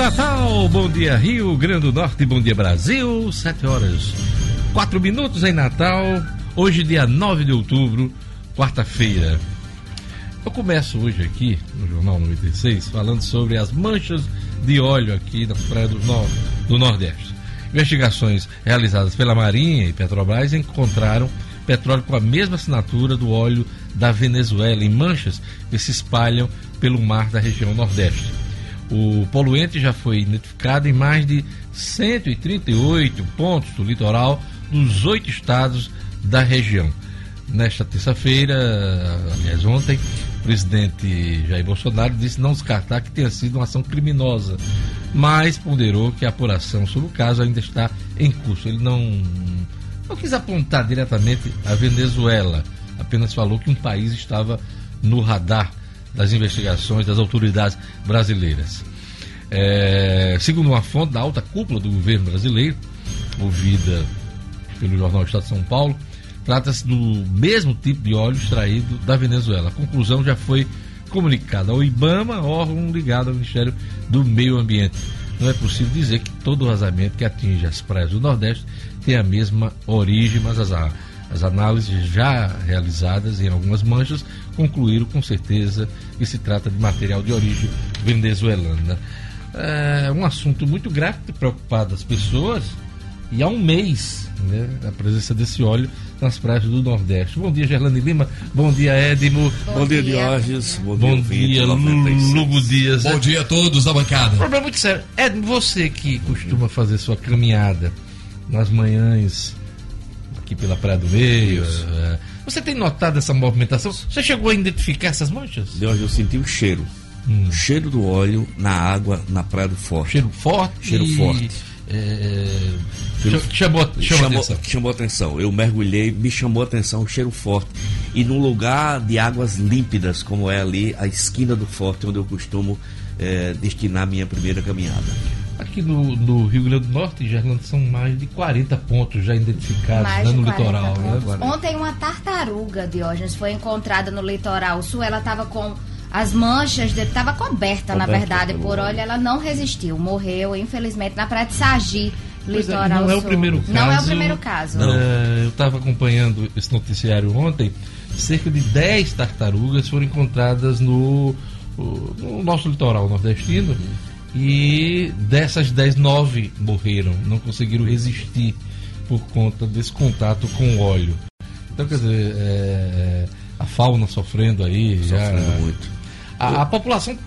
Natal, bom dia Rio Grande do Norte, bom dia Brasil. 7 horas, 4 minutos em Natal. Hoje, dia 9 de outubro, quarta-feira. Eu começo hoje aqui no Jornal 96 falando sobre as manchas de óleo aqui nas praias do, nor do Nordeste. Investigações realizadas pela Marinha e Petrobras encontraram petróleo com a mesma assinatura do óleo da Venezuela em manchas que se espalham pelo mar da região Nordeste. O poluente já foi identificado em mais de 138 pontos do litoral dos oito estados da região. Nesta terça-feira, aliás, ontem, o presidente Jair Bolsonaro disse não descartar que tenha sido uma ação criminosa, mas ponderou que a apuração sobre o caso ainda está em curso. Ele não, não quis apontar diretamente a Venezuela, apenas falou que um país estava no radar das investigações das autoridades brasileiras. É, segundo uma fonte da alta cúpula do governo brasileiro, ouvida pelo jornal Estado de São Paulo, Trata-se do mesmo tipo de óleo extraído da Venezuela. A conclusão já foi comunicada ao IBAMA, órgão ligado ao Ministério do Meio Ambiente. Não é possível dizer que todo vazamento que atinge as praias do Nordeste tem a mesma origem, mas as, as análises já realizadas em algumas manchas concluíram com certeza que se trata de material de origem venezuelana. É um assunto muito grave que preocupado as pessoas e há um mês né, a presença desse óleo nas praias do Nordeste. Bom dia, Gerlane Lima. Bom dia, Edmo. Bom, Bom dia, Diógenes. Bom, Bom dia, Lugo Dias. Bom dia a todos da bancada. Problema muito sério. Edmo, você que costuma fazer sua caminhada nas manhãs aqui pela Praia do Meio, é, você tem notado essa movimentação? Você chegou a identificar essas manchas? Diógenes, eu senti o cheiro. Hum. O cheiro do óleo na água na Praia do Forte. Cheiro forte? Cheiro forte. É, chamou, chamou, chamou, atenção. chamou atenção. Eu mergulhei, me chamou atenção o cheiro forte. E num lugar de águas límpidas, como é ali a esquina do forte, onde eu costumo é, destinar minha primeira caminhada. Aqui no, no, Rio Grande do Norte, Gerlando, são mais de 40 pontos já identificados né, no litoral. Né, Ontem uma tartaruga, Diógenes, foi encontrada no litoral sul. Ela estava com as manchas dele estava coberta, coberta, na verdade, por óleo. Ela não resistiu, morreu, infelizmente, na praia de Sagi, é, litoral é, não é o primeiro caso. Não é o primeiro caso. É, eu estava acompanhando esse noticiário ontem. Cerca de 10 tartarugas foram encontradas no, no nosso litoral nordestino. E dessas 10, 9 morreram, não conseguiram resistir por conta desse contato com o óleo. Então, quer dizer, é, a fauna sofrendo aí. Sofrendo já, muito. A, a população,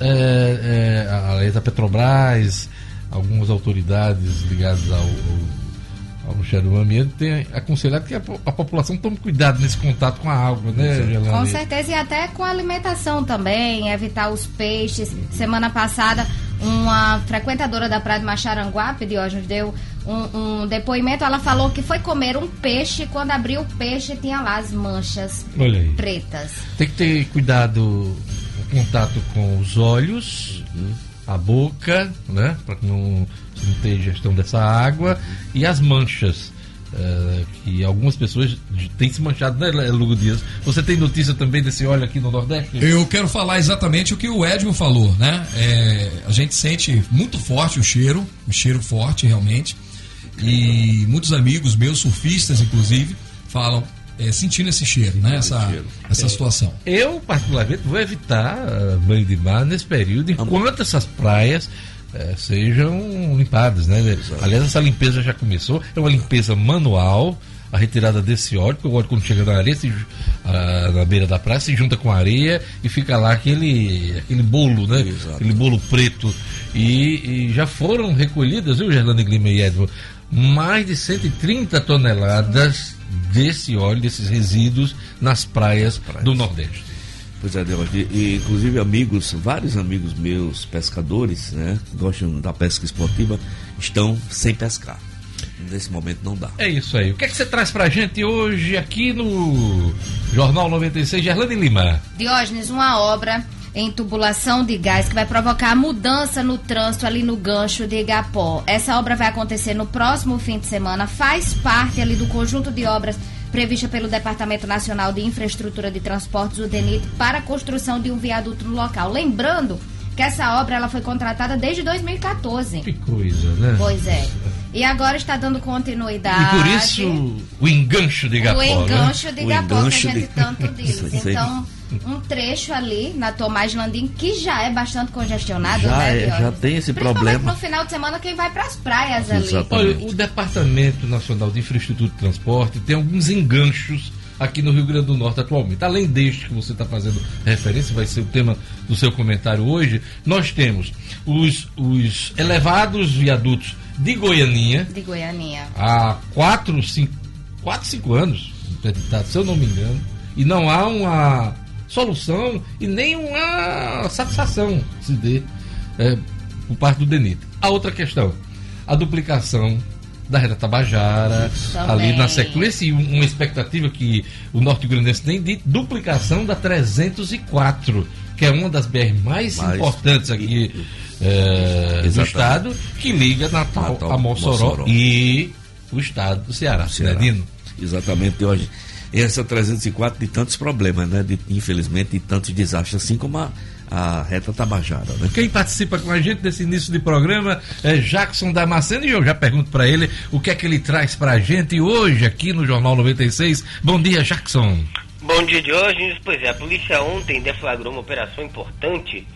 é, é, além da Petrobras, algumas autoridades ligadas ao, ao, ao Ministério do Ambiente têm aconselhado que a, a, população tome cuidado nesse contato com a água, né, Gelane? Com certeza, e até com a alimentação também, evitar os peixes. Semana passada, uma frequentadora da Praia de Macharanguape, Diógenes, deu um, um, depoimento. Ela falou que foi comer um peixe, quando abriu o peixe tinha lá as manchas pretas. Tem que ter cuidado contato com os olhos, a boca, né? Para que não, não ter ingestão dessa água, e as manchas. Uh, que algumas pessoas têm se manchado, né, Lugo Dias? Você tem notícia também desse óleo aqui no Nordeste? Eu quero falar exatamente o que o Edmo falou, né? É, a gente sente muito forte o cheiro, o cheiro forte realmente. E muitos amigos meus, surfistas inclusive, falam: é, sentindo esse cheiro, né? Essa, cheiro. essa situação. Eu, particularmente, vou evitar uh, banho de mar nesse período, enquanto essas praias uh, sejam limpadas, né? Aliás, essa limpeza já começou, é uma limpeza manual, a retirada desse óleo, porque o óleo quando chega na areia, se, uh, na beira da praia, se junta com a areia e fica lá aquele, aquele bolo, né? Exato. Aquele bolo preto. E, e, já foram recolhidas, viu, Gerlando Lima e Edmo, mais de 130 toneladas desse óleo, desses resíduos nas praias, praias. do Nordeste. Pois é, Deus, e, inclusive amigos, vários amigos meus pescadores, né, que gostam da pesca esportiva, estão sem pescar. Nesse momento não dá. É isso aí. O que é que você traz pra gente hoje aqui no Jornal 96 de Erlane Lima? Diógenes, uma obra em tubulação de gás que vai provocar mudança no trânsito ali no gancho de Igapó. Essa obra vai acontecer no próximo fim de semana, faz parte ali do conjunto de obras prevista pelo Departamento Nacional de Infraestrutura de Transportes, o DENIT, para a construção de um viaduto no local. Lembrando que essa obra ela foi contratada desde 2014. Que coisa, né? Pois é. E agora está dando continuidade. E por isso o engancho de Igapó, O engancho de O Igapó, engancho que a gente de- tanto diz. Então, um trecho ali na Tomás Landim, que já é bastante congestionado, Já né, é, já tem esse problema. no final de semana, quem vai para as praias ali. Exatamente. Olha, o Departamento Nacional de Infraestrutura de Transporte tem alguns enganchos aqui no Rio Grande do Norte atualmente. Além deste que você está fazendo referência, vai ser o tema do seu comentário hoje, nós temos os, os elevados viadutos de Goianinha, De Goianinha. há 4, 5, quatro, cinco anos, interditado, se eu não me engano, e não há uma solução e nem uma satisfação se dê é, por parte do DENIT. A outra questão, a duplicação da reta Tabajara, ali na sequência, e um- uma expectativa que o norte grandense tem de duplicação da 304, que é uma das BR mais, Mais- importantes aqui é, do Exatamente. estado, que liga Natal, Natal, a Mossoró, Mossoró. e o estado do Ceará, Ceará. né, Dino? Exatamente, hoje. Essa 304 de tantos problemas, né? De, infelizmente, de tantos desastres, assim como a, a reta Tabajara, né? Quem participa com a gente nesse início de programa é Jackson Damasceno e eu já pergunto para ele o que é que ele traz para a gente hoje aqui no Jornal 96. Bom dia, Jackson. Bom dia, Diógenes. Pois é, a polícia ontem deflagrou uma operação importante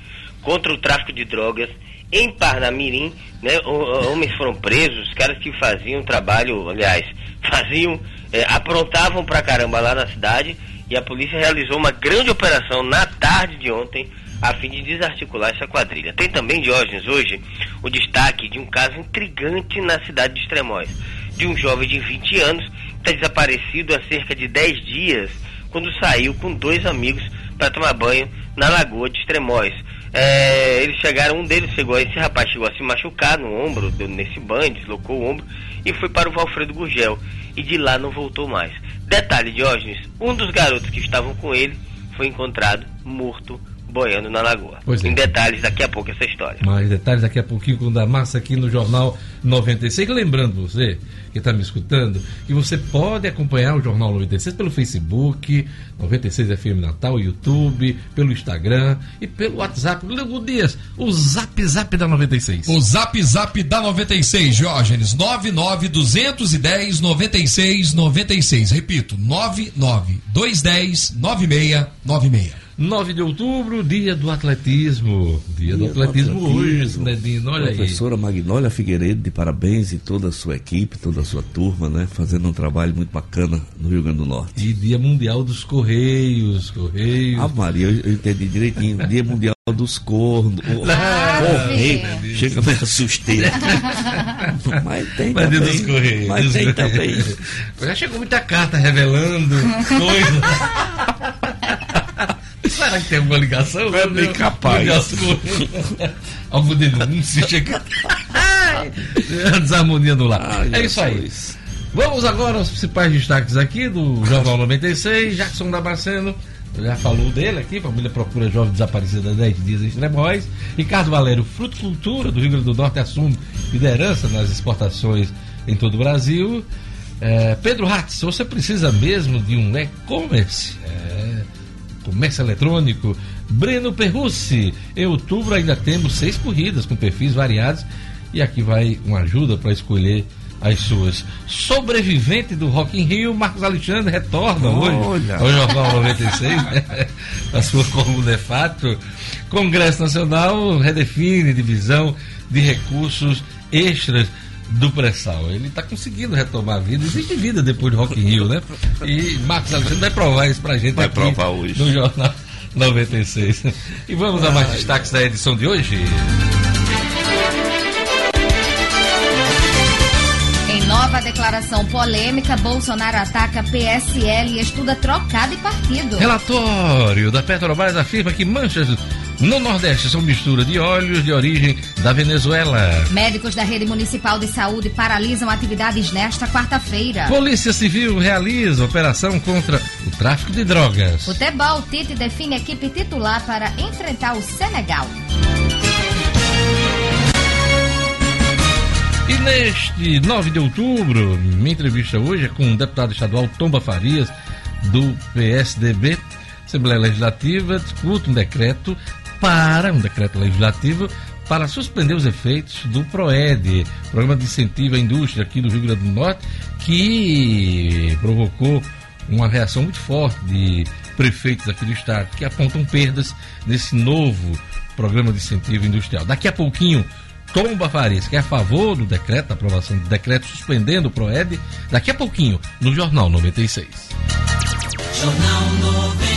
contra o tráfico de drogas em Parnamirim. Né? Homens foram presos, os caras que faziam trabalho, aliás, faziam, eh, aprontavam pra caramba lá na cidade e a polícia realizou uma grande operação na tarde de ontem a fim de desarticular essa quadrilha. Tem também, Diógenes, hoje, o destaque de um caso intrigante na cidade de Extremóis, de um jovem de 20 anos que está desaparecido há cerca de 10 dias, quando saiu com dois amigos para tomar banho na lagoa de Extremóis. É, eles chegaram, um deles chegou, esse rapaz chegou a se machucar no ombro, deu nesse banho, deslocou o ombro e foi para o Valfredo Gurgel. E de lá não voltou mais. Detalhe, Diógenes, um dos garotos que estavam com ele foi encontrado morto boiando na lagoa. Pois é. Em detalhes, daqui a pouco essa história. Mais detalhes daqui a pouquinho com o da Massa aqui no Jornal 96. Lembrando você que está me escutando que você pode acompanhar o Jornal 96 pelo Facebook, 96 FM Natal, YouTube, pelo Instagram e pelo WhatsApp. Léo Dias, o Zap Zap da 96. O Zap Zap da 96, Diógenes, 99210 96 96. Repito, 99210 9696. 9 de outubro, dia do atletismo. Dia, do, Dia do atletismo, hoje, atletismo. né, Dino? Olha aí. Professora Magnólia Figueiredo, de parabéns e toda a sua equipe, toda a sua turma, né? Fazendo um trabalho muito bacana no Rio Grande do Norte. E dia mundial dos Correios. Correios. Ah, Maria, eu, eu entendi direitinho. Dia Mundial dos Cornos. Correio. Chega, me assustei. Mas tem Mas dia também. dos Correios. Mas tem também. Já chegou muita carta revelando coisas. Será que tem alguma ligação? É bem capaz. meu Deus, Correios. Algum denúncio chega. Desarmonia no lar. Ai, é isso aí. Jesus. Vamos agora aos principais destaques aqui do Jornal 96. Jackson Damasceno já falou dele aqui. Família procura jovem desaparecida há 10 dias em Extremóis. Ricardo Valério, Fruticultura do Rio Grande do Norte, assume liderança nas exportações em todo o Brasil. É, Pedro Hatz, você precisa mesmo de um e-commerce? É, comércio eletrônico. Breno Perrucci, em outubro ainda temos seis corridas com perfis variados e aqui vai uma ajuda para escolher as suas. Sobrevivente do Rock in Rio, Marcos Alexandre retorna hoje Olha. ao Jornal 96, né? a sua coluna é fato. Congresso Nacional redefine divisão de recursos extras do pré-sal. Ele está conseguindo retomar a vida. Existe vida depois do Rock in Rio, né? E Marcos Alexandre vai provar isso pra gente Vai aqui provar hoje. no Jornal 96. E vamos a mais destaques da edição de hoje. Em nova declaração polêmica, Bolsonaro ataca PSL e estuda trocar de partido. Relatório da Petrobras afirma que manchas no Nordeste são mistura de óleos de origem da Venezuela. Médicos da rede municipal de saúde paralisam atividades nesta quarta-feira. Polícia Civil realiza operação contra o tráfico de drogas. Futebol, Tite define equipe titular para enfrentar o Senegal. E neste 9 de outubro, minha entrevista hoje é com o deputado estadual Tomba Farias, do PSDB. Assembleia Legislativa discute um decreto prepara um decreto legislativo para suspender os efeitos do PROED, Programa de Incentivo à Indústria aqui do Rio Grande do Norte, que provocou uma reação muito forte de prefeitos aqui do estado que apontam perdas nesse novo programa de incentivo industrial. Daqui a pouquinho, Tom Bafarias, que é a favor do decreto, da aprovação do decreto suspendendo o PROED, daqui a pouquinho, no Jornal 96. Jornal 96.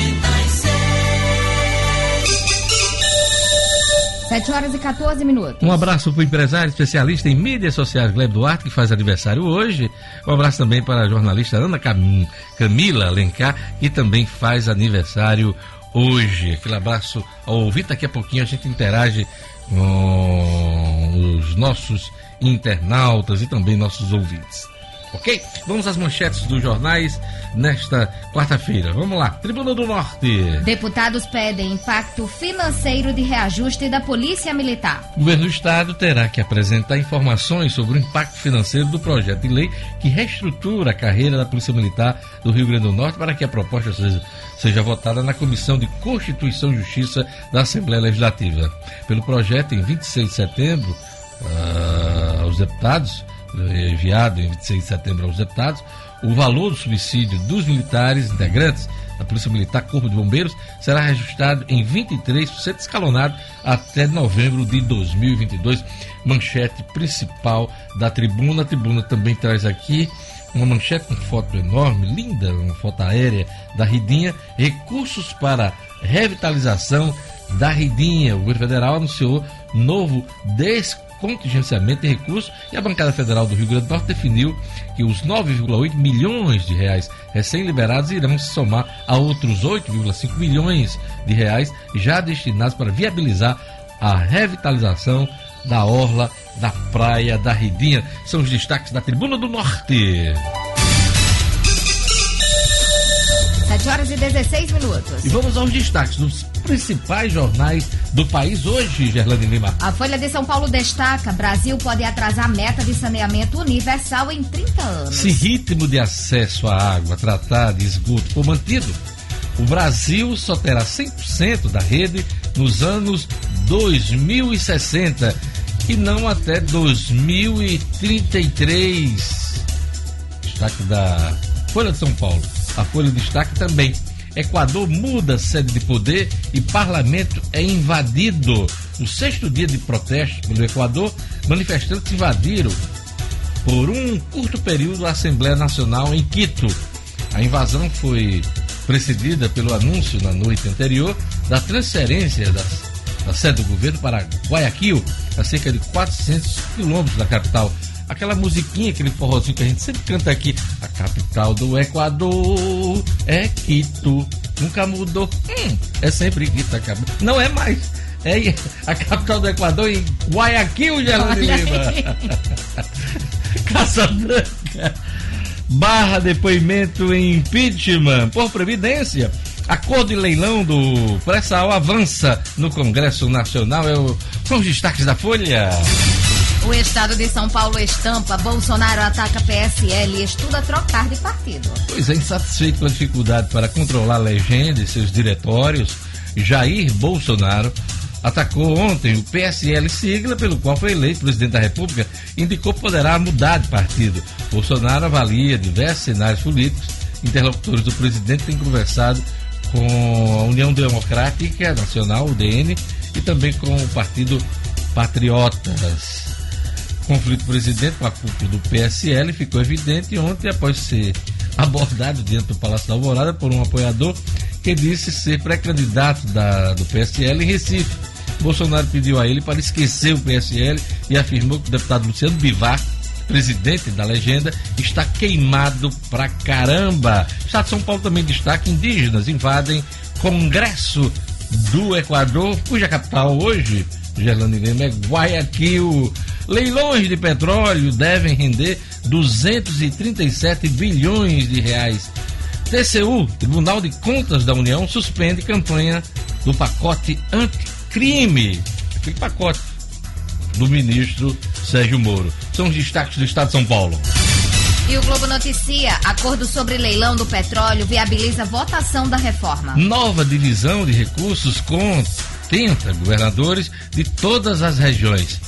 7 horas e 14 minutos. Um abraço para o empresário especialista em mídias sociais Gleb Duarte, que faz aniversário hoje. Um abraço também para a jornalista Ana Cam... Camila Alencar, que também faz aniversário hoje. Aquele abraço ao ouvir. Daqui a pouquinho a gente interage com os nossos internautas e também nossos ouvintes. Ok? Vamos às manchetes dos jornais nesta quarta-feira. Vamos lá. Tribuna do Norte. Deputados pedem impacto financeiro de reajuste da Polícia Militar. O governo do Estado terá que apresentar informações sobre o impacto financeiro do projeto de lei que reestrutura a carreira da Polícia Militar do Rio Grande do Norte para que a proposta seja, seja votada na Comissão de Constituição e Justiça da Assembleia Legislativa. Pelo projeto, em 26 de setembro, uh, aos deputados enviado em 26 de setembro aos deputados, o valor do subsídio dos militares integrantes da Polícia Militar, Corpo de Bombeiros, será reajustado em 23% escalonado até novembro de 2022. Manchete principal da tribuna. A tribuna também traz aqui uma manchete com foto enorme, linda, uma foto aérea da Ridinha. Recursos para revitalização da Ridinha. O governo federal anunciou novo desconto contingenciamento de recursos e a bancada federal do Rio Grande do Norte definiu que os 9,8 milhões de reais recém-liberados irão se somar a outros 8,5 milhões de reais já destinados para viabilizar a revitalização da orla da praia da Ridinha. São os destaques da Tribuna do Norte. 7 horas e 16 minutos. E vamos aos destaques dos principais jornais do país hoje, Gerlane Lima. A Folha de São Paulo destaca: Brasil pode atrasar a meta de saneamento universal em 30 anos. Se ritmo de acesso à água tratada e esgoto for mantido, o Brasil só terá 100% da rede nos anos 2060 e não até 2033. Destaque da Folha de São Paulo. A Folha destaca também. Equador muda sede de poder e parlamento é invadido. No sexto dia de protesto pelo Equador, manifestantes invadiram por um curto período a Assembleia Nacional em Quito. A invasão foi precedida pelo anúncio na noite anterior da transferência da sede do governo para Guayaquil, a cerca de 400 quilômetros da capital aquela musiquinha, aquele forrozinho que a gente sempre canta aqui. A capital do Equador é Quito. Nunca mudou. Hum, é sempre Quito. Não é mais. É a capital do Equador em Guayaquil, Geraldo Lima. Branca. Barra depoimento em impeachment por previdência. Acordo de leilão do pré-sal avança no Congresso Nacional. É o... São os destaques da Folha. O estado de São Paulo estampa. Bolsonaro ataca PSL e estuda trocar de partido. Pois é, insatisfeito com a dificuldade para controlar a legenda e seus diretórios, Jair Bolsonaro atacou ontem o PSL, sigla pelo qual foi eleito presidente da República, indicou poderá mudar de partido. Bolsonaro avalia diversos cenários políticos. Interlocutores do presidente têm conversado com a União Democrática Nacional, UDN, e também com o Partido Patriotas conflito presidente com a cúpula do PSL ficou evidente ontem após ser abordado dentro do Palácio da Alvorada por um apoiador que disse ser pré-candidato do PSL em Recife. Bolsonaro pediu a ele para esquecer o PSL e afirmou que o deputado Luciano Bivar, presidente da legenda, está queimado pra caramba. O Estado de São Paulo também destaca: indígenas invadem Congresso do Equador, cuja capital hoje, Gerlando Lima, é Guayaquil. Leilões de petróleo devem render 237 bilhões de reais. TCU, Tribunal de Contas da União, suspende campanha do pacote anticrime. Aquele pacote do ministro Sérgio Moro. São os destaques do Estado de São Paulo. E o Globo noticia: acordo sobre leilão do petróleo viabiliza votação da reforma. Nova divisão de recursos contenta governadores de todas as regiões.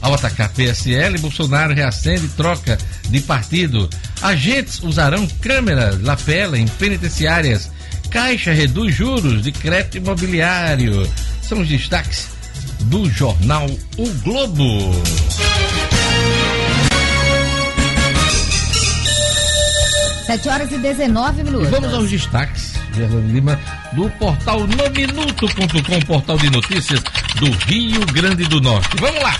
Ao atacar PSL, Bolsonaro reacende troca de partido. Agentes usarão câmeras lapela em penitenciárias. Caixa reduz juros de crédito imobiliário. São os destaques do jornal O Globo. Sete horas e 19 minutos. E vamos aos destaques, Gerlane Lima, do portal nominuto.com, portal de notícias do Rio Grande do Norte. Vamos lá!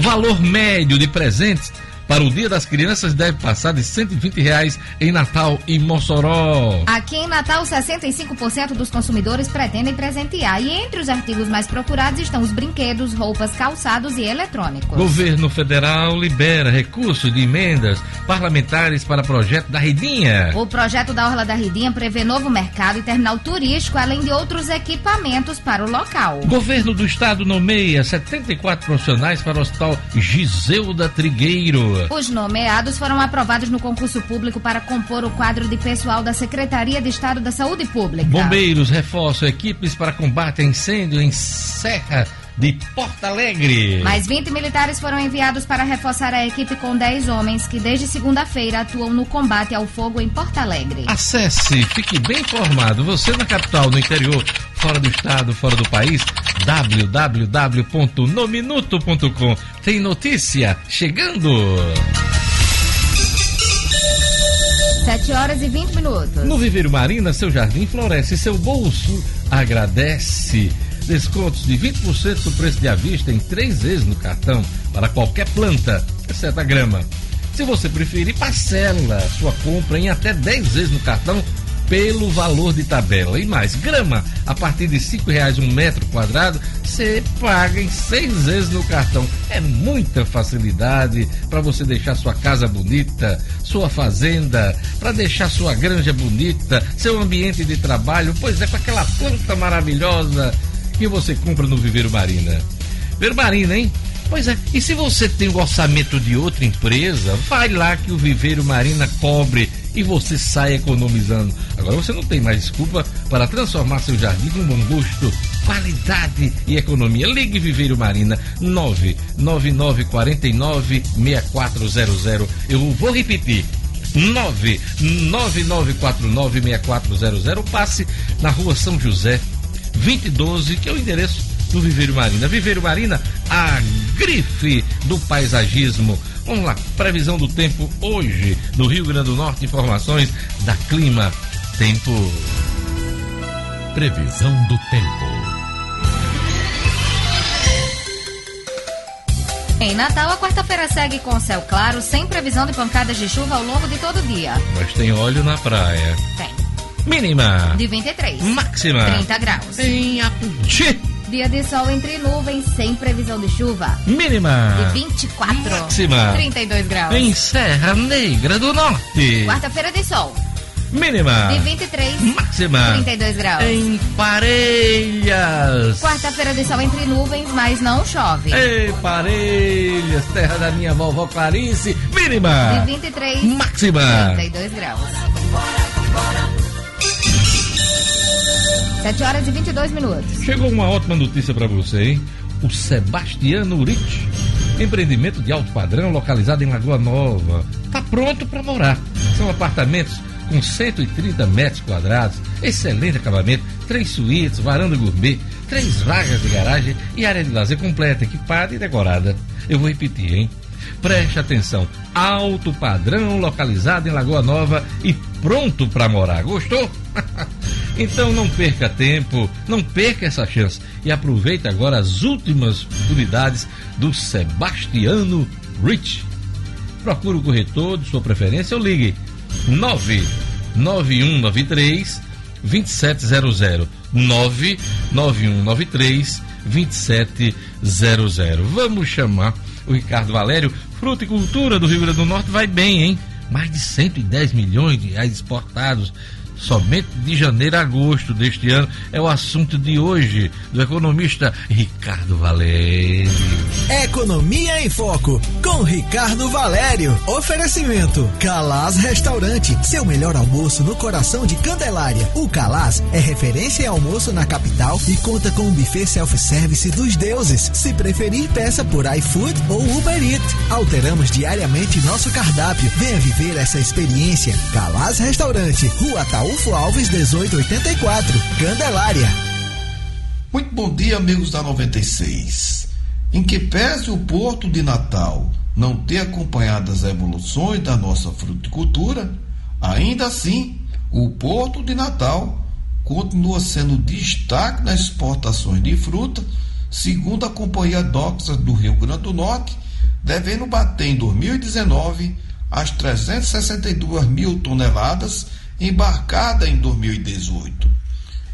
Valor médio de presentes para o Dia das Crianças deve passar de 120 reais em Natal e Mossoró. Aqui em Natal, 65% dos consumidores pretendem presentear. E entre os artigos mais procurados estão os brinquedos, roupas, calçados e eletrônicos. Governo federal libera recursos de emendas parlamentares para projeto da Redinha. O projeto da Orla da Ridinha prevê novo mercado e terminal turístico, além de outros equipamentos para o local. Governo do Estado nomeia 74 profissionais para o Hospital Giseuda Trigueiro. Os nomeados foram aprovados no concurso público para compor o quadro de pessoal da Secretaria de Estado da Saúde Pública. Bombeiros reforçam equipes para combate a incêndio em Serra de Porto Alegre. Mais 20 militares foram enviados para reforçar a equipe com 10 homens que desde segunda-feira atuam no combate ao fogo em Porto Alegre. Acesse, fique bem informado. Você na capital, no interior, fora do estado, fora do país, www.nominuto.com. Tem notícia chegando. 7 horas e 20 minutos. No Viveiro Marina, seu jardim floresce, seu bolso agradece. Descontos de 20% do preço de avista em três vezes no cartão para qualquer planta, exceto a grama. Se você preferir, parcela sua compra em até 10 vezes no cartão pelo valor de tabela. E mais, grama a partir de cinco reais um metro quadrado, você paga em seis vezes no cartão. É muita facilidade para você deixar sua casa bonita, sua fazenda, para deixar sua granja bonita, seu ambiente de trabalho, pois é com aquela planta maravilhosa que você compra no Viveiro Marina. Viveiro Marina, hein? Pois é, e se você tem o orçamento de outra empresa, vai lá que o Viveiro Marina cobre e você sai economizando. Agora você não tem mais desculpa para transformar seu jardim com bom gosto, qualidade e economia. Ligue Viveiro Marina 99949 6400. Eu vou repetir. 99949 6400. Passe na rua São José 2012, que é o endereço do Viveiro Marina. Viveiro Marina, a grife do paisagismo. Vamos lá, previsão do tempo hoje no Rio Grande do Norte, informações da Clima Tempo. Previsão do tempo. Em Natal, a quarta-feira segue com céu claro, sem previsão de pancadas de chuva ao longo de todo o dia. Mas tem óleo na praia. Tem. Mínima. De 23. Máxima. 30 graus. Em Aputi. Dia de sol entre nuvens, sem previsão de chuva. Mínima. De 24. Máxima. 32 graus. Em Serra Negra do Norte. Quarta-feira de sol. Mínima. De 23. Máxima. 32 graus. Em Parelhas. Quarta-feira de sol entre nuvens, mas não chove. Ei, Parelhas, terra da minha vovó Clarice. Mínima. De 23. Máxima. 32 graus. 7 horas e 22 minutos. Chegou uma ótima notícia para você, hein? O Sebastiano Rich, empreendimento de alto padrão localizado em Lagoa Nova, está pronto para morar. São apartamentos com 130 metros quadrados, excelente acabamento, três suítes, varanda gourmet, três vagas de garagem e área de lazer completa, equipada e decorada. Eu vou repetir, hein? Preste atenção, alto padrão localizado em Lagoa Nova e pronto para morar. Gostou? então não perca tempo, não perca essa chance e aproveite agora as últimas unidades do Sebastiano Rich. Procure o corretor de sua preferência ou ligue 99193 2700 99193 2700. Vamos chamar o Ricardo Valério. Fruticultura do Rio Grande do Norte vai bem, hein? Mais de 110 milhões de reais exportados somente de janeiro a agosto deste ano. É o assunto de hoje do economista Ricardo Valério. Economia em Foco, com Ricardo Valério. Oferecimento: Calaz Restaurante, seu melhor almoço no coração de Candelária. O Calaz é referência em almoço na capital e conta com um buffet self-service dos deuses. Se preferir, peça por iFood ou Uber Eats. Alteramos diariamente nosso cardápio. Venha viver essa experiência. Calaz Restaurante, Rua Taúfo Alves, 1884, Candelária. Muito bom dia, amigos da 96. Em que pese o Porto de Natal não ter acompanhado as evoluções da nossa fruticultura, ainda assim, o Porto de Natal continua sendo destaque nas exportações de fruta, segundo a Companhia Doxas do Rio Grande do Norte, devendo bater em 2019 as 362 mil toneladas embarcadas em 2018.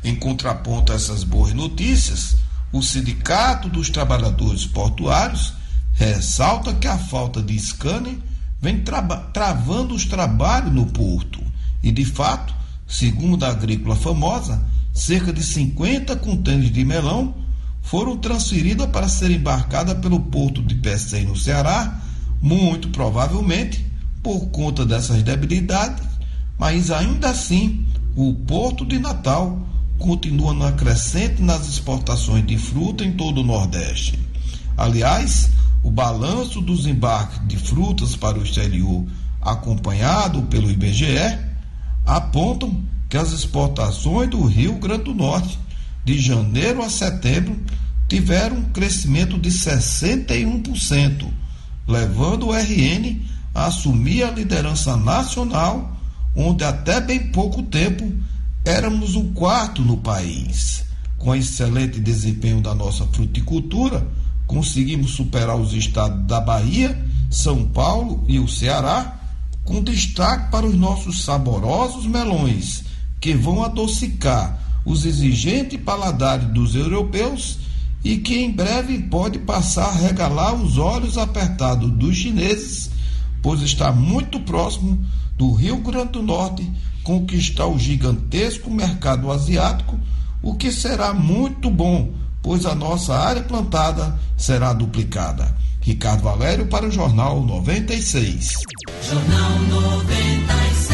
Em contraponto a essas boas notícias, o Sindicato dos Trabalhadores Portuários ressalta que a falta de scanner vem tra travando os trabalhos no porto e, de fato, segundo a agrícola famosa, cerca de 50 contêineres de melão foram transferidas para serem embarcadas pelo porto de Pecém, no Ceará, muito provavelmente por conta dessas debilidades, mas ainda assim o porto de Natal continua na crescente nas exportações de fruta em todo o Nordeste. Aliás, o balanço dos embarques de frutas para o exterior, acompanhado pelo IBGE, apontam que as exportações do Rio Grande do Norte, de janeiro a setembro, tiveram um crescimento de 61%, levando o RN a assumir a liderança nacional, onde até bem pouco tempo éramos o quarto no país. Com excelente desempenho da nossa fruticultura, conseguimos superar os estados da Bahia, São Paulo e o Ceará, com destaque para os nossos saborosos melões, que vão adocicar os exigentes paladares dos europeus e que em breve pode passar a regalar os olhos apertados dos chineses, pois está muito próximo do Rio Grande do Norte conquistar o gigantesco mercado asiático, o que será muito bom, pois a nossa área plantada será duplicada. Ricardo Valério para o Jornal 96. Jornal 96.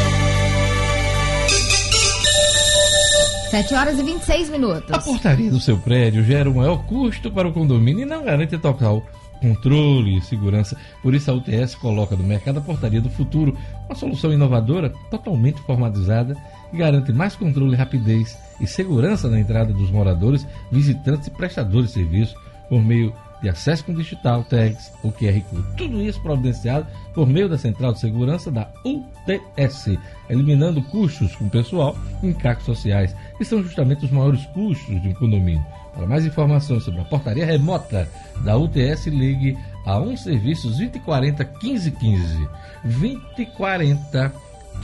7 horas e 26 minutos. A portaria do seu prédio gera um maior custo para o condomínio e não garante total controle e segurança. Por isso a UTS coloca no mercado a portaria do futuro, uma solução inovadora, totalmente informatizada, que garante mais controle, rapidez e segurança na entrada dos moradores, visitantes e prestadores de serviço por meio de acesso com digital, tags ou QR Code. Tudo isso providenciado por meio da Central de Segurança da UTS, eliminando custos com pessoal e encargos sociais, que são justamente os maiores custos de um condomínio. Para mais informações sobre a portaria remota da UTS, ligue a um serviços 2040 1515. 2040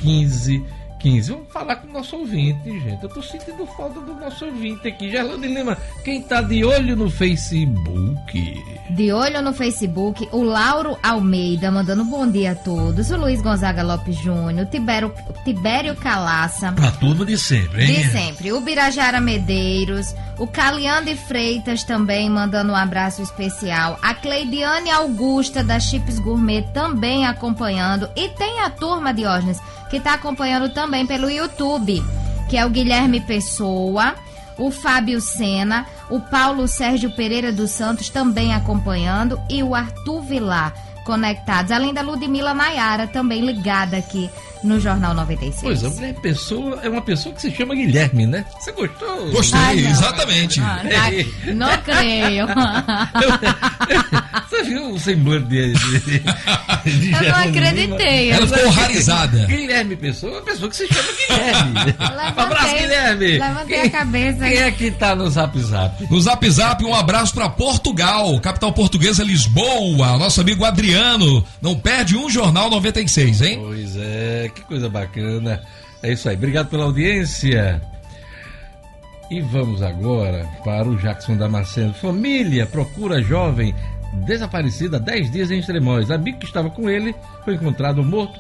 1515. 15. Vamos falar com o nosso ouvinte, gente. Eu tô sentindo falta do nosso ouvinte aqui. Gerlando Lima, quem tá de olho no Facebook? De olho no Facebook, o Lauro Almeida mandando um bom dia a todos. O Luiz Gonzaga Lopes Júnior, Tibério, Tibério Calaça. Pra turma de sempre, hein? De sempre. O Birajara Medeiros, o Caliande Freitas também mandando um abraço especial. A Cleidiane Augusta da Chips Gourmet também acompanhando. E tem a turma, Diógenes, que está acompanhando também pelo YouTube, que é o Guilherme Pessoa, o Fábio Sena, o Paulo Sérgio Pereira dos Santos também acompanhando e o Arthur Vilar conectados, além da Ludmila Nayara também ligada aqui no Jornal 96. Pois é, Guilherme Pessoa é uma pessoa que se chama Guilherme, né? Você gostou? Gostei, não. exatamente. Ah, não, não creio. Você viu o semblante de, de, de Eu não acreditei. Ela ficou horrorizada. Guilherme Pessoa é uma pessoa que se chama Guilherme. Levantei- abraço, Guilherme. levantei a cabeça. Quem é que tá no Zap Zap? No Zap Zap, um abraço para Portugal, capital portuguesa Lisboa. Nosso amigo Adriano. Não perde um Jornal 96, hein? Pois é, que coisa bacana. É isso aí, obrigado pela audiência. E vamos agora para o Jackson Damasceno. Família procura jovem desaparecida há 10 dias em Extremóis. Amigo que estava com ele foi encontrado morto.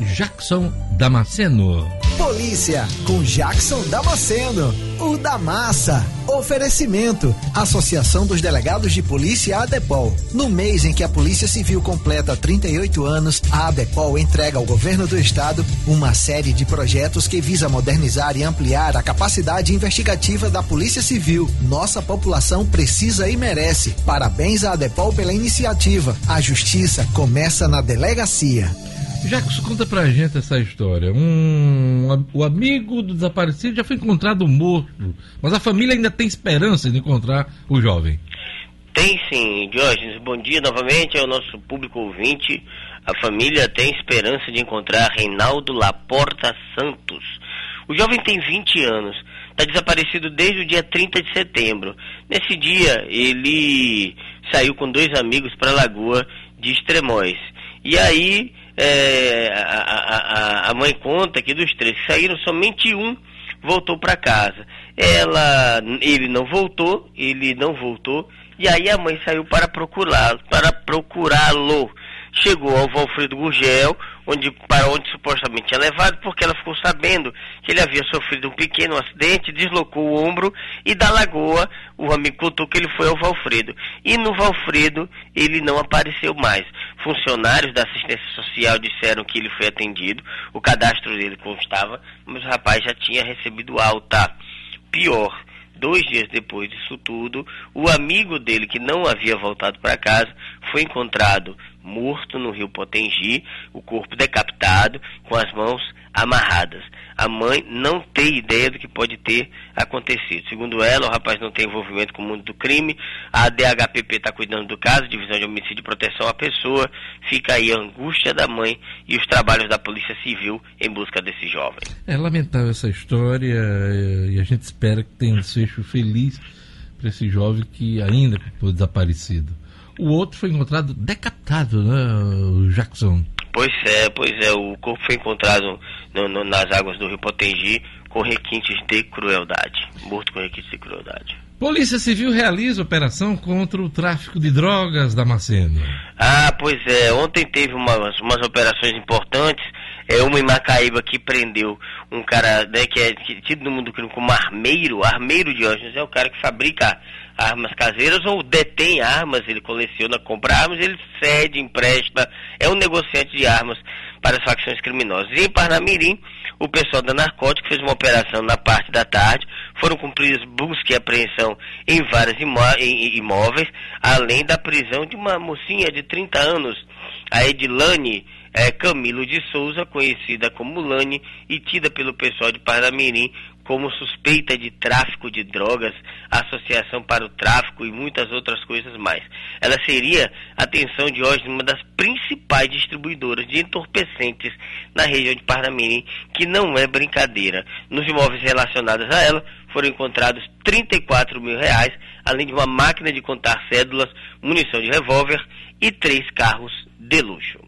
Jackson Damasceno. Polícia, com Jackson Damasceno. O da Massa. Oferecimento. Associação dos Delegados de Polícia ADEPOL. No mês em que a Polícia Civil completa 38 anos, a ADEPOL entrega ao governo do estado uma série de projetos que visa modernizar e ampliar a capacidade investigativa da Polícia Civil. Nossa população precisa e merece. Parabéns à ADEPOL pela iniciativa. A justiça começa na delegacia. Jacques, conta pra gente essa história. Um, o amigo do desaparecido já foi encontrado morto, mas a família ainda tem esperança de encontrar o jovem. Tem sim, Diógenes. Bom dia novamente ao nosso público ouvinte. A família tem esperança de encontrar Reinaldo Laporta Santos. O jovem tem 20 anos, está desaparecido desde o dia 30 de setembro. Nesse dia, ele saiu com dois amigos para a Lagoa de Extremóis. E aí, é, a, a, a, mãe conta que dos três que saíram, somente um voltou para casa. Ela, ele não voltou, ele não voltou, e aí a mãe saiu para procurá-lo, para procurá-lo chegou ao Valfredo Gurgel, onde, para onde supostamente tinha levado, porque ela ficou sabendo que ele havia sofrido um pequeno acidente, deslocou o ombro e da lagoa o amigo contou que ele foi ao Valfredo. E no Valfredo ele não apareceu mais. Funcionários da assistência social disseram que ele foi atendido, o cadastro dele constava, mas o rapaz já tinha recebido alta. Pior, Dois dias depois disso tudo, o amigo dele, que não havia voltado para casa, foi encontrado morto no rio Potengi, o corpo decapitado, com as mãos amarradas. A mãe não tem ideia do que pode ter acontecido. Segundo ela, o rapaz não tem envolvimento com o mundo do crime. A DHPP está cuidando do caso, Divisão de Homicídio e Proteção à Pessoa. Fica aí a angústia da mãe e os trabalhos da Polícia Civil em busca desse jovem. É lamentável essa história e a gente espera que tenha um desfecho feliz para esse jovem que ainda ficou desaparecido. O outro foi encontrado decapitado, né, o Jackson? Pois é, pois é. O corpo foi encontrado no, no, nas águas do rio Potengi com requintes de crueldade. Morto com requintes de crueldade. Polícia Civil realiza operação contra o tráfico de drogas da Macena. Ah, pois é. Ontem teve umas, umas operações importantes. É uma em Macaíba que prendeu um cara né, que é tido no mundo crime como armeiro. Armeiro de Anjos é o cara que fabrica armas caseiras ou detém armas, ele coleciona, compra armas, ele cede, empresta, é um negociante de armas para as facções criminosas. E em Parnamirim, o pessoal da Narcótico fez uma operação na parte da tarde, foram cumpridas busca e apreensão em vários imó imóveis, além da prisão de uma mocinha de 30 anos, a Edilane é, Camilo de Souza, conhecida como Lani e tida pelo pessoal de Parnamirim como suspeita de tráfico de drogas, associação para o tráfico e muitas outras coisas mais. Ela seria, atenção de hoje, uma das principais distribuidoras de entorpecentes na região de Parnamirim, que não é brincadeira. Nos imóveis relacionados a ela foram encontrados 34 mil reais, além de uma máquina de contar cédulas, munição de revólver e três carros de luxo.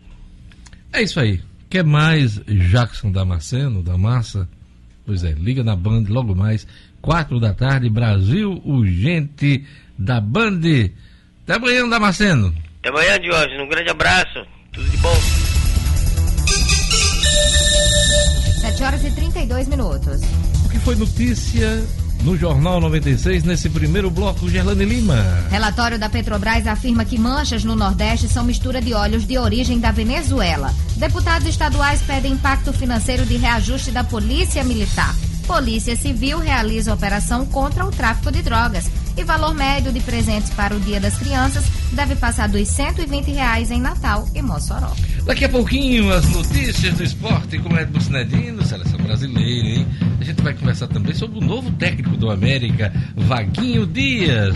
É isso aí. Quer mais Jackson Damasceno, da Massa? Pois é, liga na Band logo mais, quatro da tarde, Brasil Urgente da Band. Até amanhã, Damasceno. Até amanhã, Diógenes. Um grande abraço. Tudo de bom. 7 horas e 32 minutos. O que foi notícia no Jornal 96, nesse primeiro bloco, Gerlane Lima. Relatório da Petrobras afirma que manchas no Nordeste são mistura de óleos de origem da Venezuela. Deputados estaduais pedem impacto financeiro de reajuste da Polícia Militar. Polícia Civil realiza operação contra o tráfico de drogas. E valor médio de presentes para o Dia das Crianças deve passar dos 120 reais em Natal e Mossoró. Daqui a pouquinho, as notícias do esporte com Edmo Cinedino, seleção brasileira, hein? A gente vai conversar também sobre o novo técnico do América, Vaguinho Dias.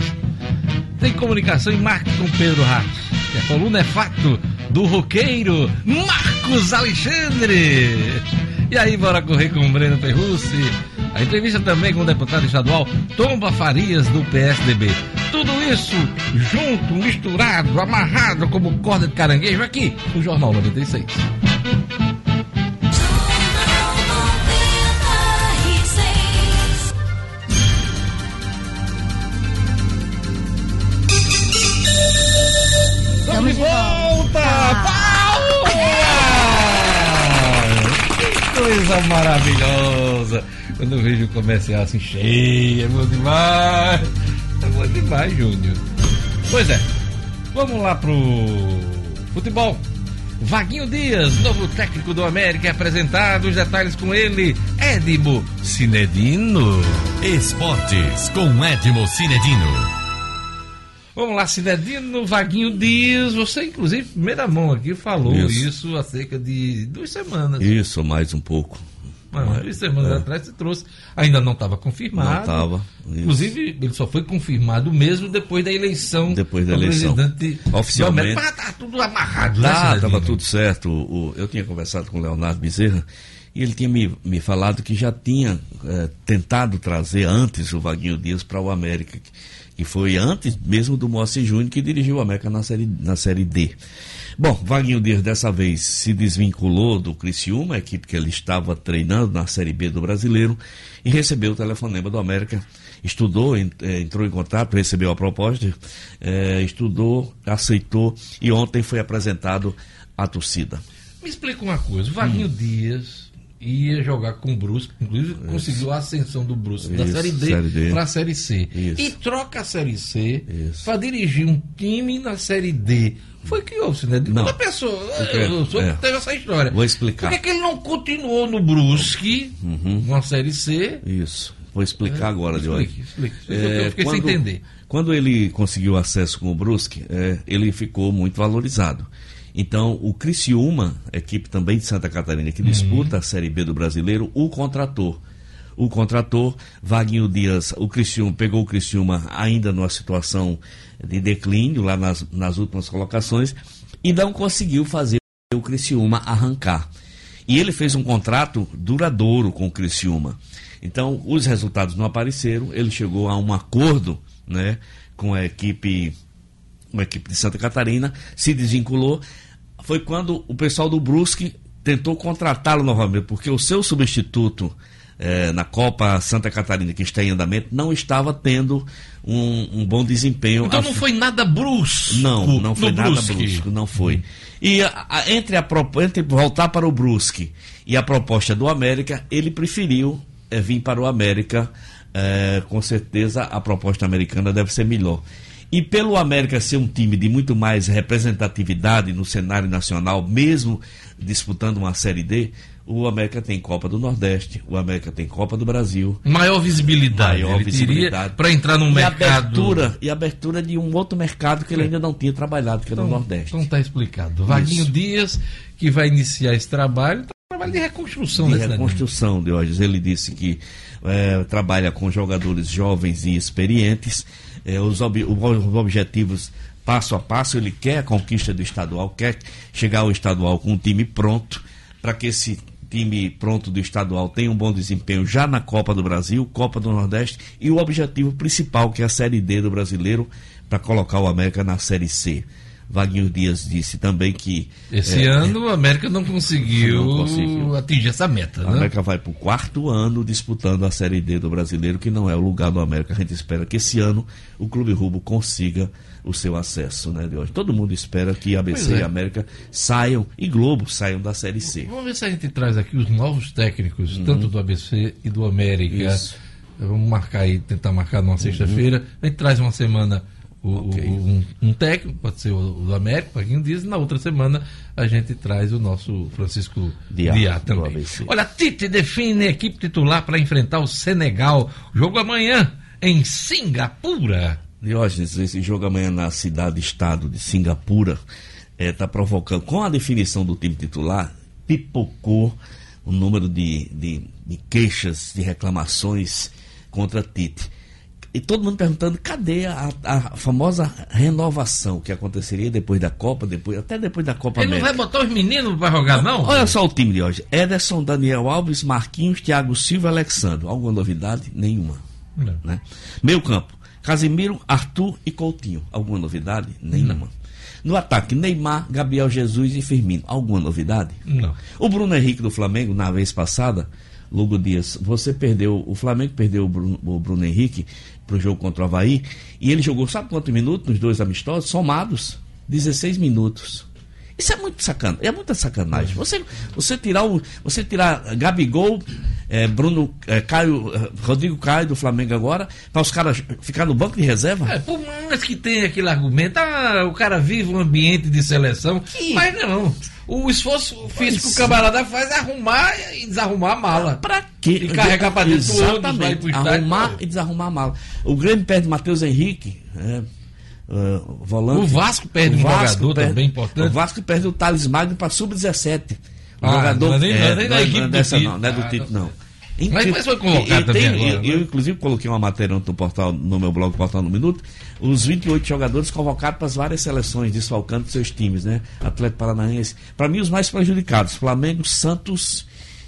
Tem comunicação e marketing com Pedro Ratos. E a coluna é fato do roqueiro Marcos Alexandre. E aí, bora correr com o Breno Perrucci. A entrevista também com o deputado estadual Tomba Farias, do PSDB. Tudo isso junto, misturado, amarrado como corda de caranguejo aqui no Jornal 96. Estamos de volta! Coisa maravilhosa. Quando eu vejo o comercial assim cheio, é bom demais. É bom demais, Júnior. Pois é, vamos lá pro futebol. Vaguinho Dias, novo técnico do América, é apresentado. Os detalhes com ele, Edmo Cinedino. Esportes com Edmo Cinedino. Vamos lá, Cinedino, Vaguinho Dias. Você, inclusive, primeira mão aqui, falou isso, Isso. há cerca de duas semanas. Isso, mais um pouco. Mano, duas semanas atrás você trouxe. Ainda não estava confirmado. Não tava, isso. Inclusive, ele só foi confirmado mesmo depois da eleição. Depois da do eleição. presidente Oficialmente. Mas tá tudo amarrado, né, Tá, tava tudo certo. O- eu tinha conversado com o Leonardo Bezerra e ele tinha me, me falado que já tinha eh, tentado trazer antes o Vaguinho Dias para o América, que, que foi antes mesmo do Moacir Júnior que dirigiu o América na série, na série D. Bom, Vaguinho Dias dessa vez se desvinculou do Criciúma, a equipe que ele estava treinando na Série B do Brasileiro, e recebeu o telefonema do América. Estudou, eh, entrou em contato, recebeu a proposta, eh, estudou, aceitou e ontem foi apresentado à torcida. Me explica uma coisa. O Vaguinho Hum. Dias ia jogar com o Brusque, inclusive conseguiu a ascensão do Brusque da Isso, Série D, para a Série C. Isso. E troca a Série C Isso. para dirigir um time na Série D. Foi que houve, né? Não. Uma pessoa, eu sou é. que teve essa história. Vou explicar. Por que, que ele não continuou no Brusque, Uhum. na Série C? Isso. Vou explicar agora, de Explique, explique. Eu É, fiquei quando, sem entender. Quando ele conseguiu acesso com o Brusque, é, ele ficou muito valorizado. Então, o Criciúma, equipe também de Santa Catarina, Uhum. que disputa a Série B do Brasileiro, o contratou. O contratou, Vaguinho Dias, o Criciúma, pegou o Criciúma ainda numa situação de declínio, lá nas, nas últimas colocações, e não conseguiu fazer o Criciúma arrancar. E ele fez um contrato duradouro com o Criciúma. Então, os resultados não apareceram, ele chegou a um acordo né, com a equipe, com a equipe de Santa Catarina, se desvinculou. Foi quando o pessoal do Brusque tentou contratá-lo novamente, porque o seu substituto eh, na Copa Santa Catarina, que está em andamento, não estava tendo um, um bom desempenho. Então A- não foi nada brusco. não, não foi nada Brusque. brusco, não foi. E a- a- entre, a, entre voltar para o Brusque e a proposta do América, ele preferiu eh, vir para o América. eh, com certeza a proposta americana deve ser melhor. E pelo América ser um time de muito mais representatividade no cenário nacional, mesmo disputando uma Série D, o América tem Copa do Nordeste, o América tem Copa do Brasil, Maior visibilidade. Maior visibilidade. para entrar num e mercado. abertura e abertura de um outro mercado que ele ainda não tinha trabalhado, que era o Nordeste. Então tá explicado. Vaguinho Isso. Dias, que vai iniciar esse trabalho, trabalho de reconstrução, de né, reconstrução, Diógenes. Ele disse que eh, trabalha com jogadores jovens e experientes. Eh, os, ob- os objetivos passo a passo, ele quer a conquista do estadual, quer chegar ao estadual com um time pronto, para que esse time pronto do estadual tenha um bom desempenho já na Copa do Brasil, Copa do Nordeste e o objetivo principal, que é a Série D do brasileiro, para colocar o América na Série C. Vaguinho Dias disse também que. Esse eh, ano o América não conseguiu, Não conseguiu. atingir essa meta, a né? América vai para o quarto ano disputando a Série D do Brasileiro, que não é o lugar do América. A gente espera que esse ano o Clube Rubo consiga o seu acesso, né, de hoje. Todo mundo espera que ABC é. e América saiam e Globo saiam da Série C. Vamos ver se a gente traz aqui os novos técnicos, tanto do ABC e do América. Uhum. Isso. Vamos marcar aí, tentar marcar numa sexta-feira. A gente traz uma semana o- o- Ok. um, um técnico, pode ser o, o do América, Paguinho Dias, e na outra semana a gente traz o nosso Francisco Diá, Diá também. Olha, Tite define a equipe titular para enfrentar o Senegal. Jogo amanhã em Singapura. Diógenes, esse jogo amanhã na cidade-estado de Singapura está provocando, com a definição do time titular, pipocou o número de, de, de queixas, de reclamações contra Tite. E todo mundo perguntando cadê a, a famosa renovação que aconteceria depois da Copa, depois, até depois da Copa Ele não América. vai botar os meninos para jogar, não? Olha só o time de hoje: Ederson, Daniel Alves, Marquinhos, Thiago Silva, Alexandre. Alguma novidade? Nenhuma. Não. Né? Meio campo: Casimiro, Arthur e Coutinho. Alguma novidade? Nenhuma. No ataque: Neymar, Gabriel Jesus e Firmino. Alguma novidade? Não. O Bruno Henrique do Flamengo, na vez passada, Lugo Dias, você perdeu, o Flamengo perdeu o Bruno, o Bruno Henrique pro jogo contra o Havaí, e ele jogou, sabe quantos minutos nos dois amistosos? Somados, 16 minutos. Isso é muito sacana, é muita sacanagem. Você, você tirar o, você tirar Gabigol, eh, Bruno, eh, Caio, eh, Rodrigo Caio do Flamengo agora, para os caras ficar no banco de reserva. É, por mais que tenha aquele argumento, ah, o cara vive um ambiente de seleção, mas não. O esforço físico que o camarada faz é arrumar e desarrumar a mala. Pra quê? E carregar pra dentro do ônibus, vai Exatamente. pro estádio. Arrumar e desarrumar a mala. O Grêmio perde Matheus Henrique, é, ah, volante. O Vasco perde um jogador também importante. O Vasco perde o Thales Magno para sub-17. Um Ah, jogador não é nem- não é nem da não equipe do dessa não, não é do Ah, Tito, não. não. Mas- mas foi convocado e também agora, eu, né? eu, inclusive, coloquei uma matéria no portal, no meu blog Portal no Minuto, os 28 jogadores convocados para as várias seleções, desfalcando seus times, né? Atlético Paranaense. Para mim, os mais prejudicados: Flamengo, Santos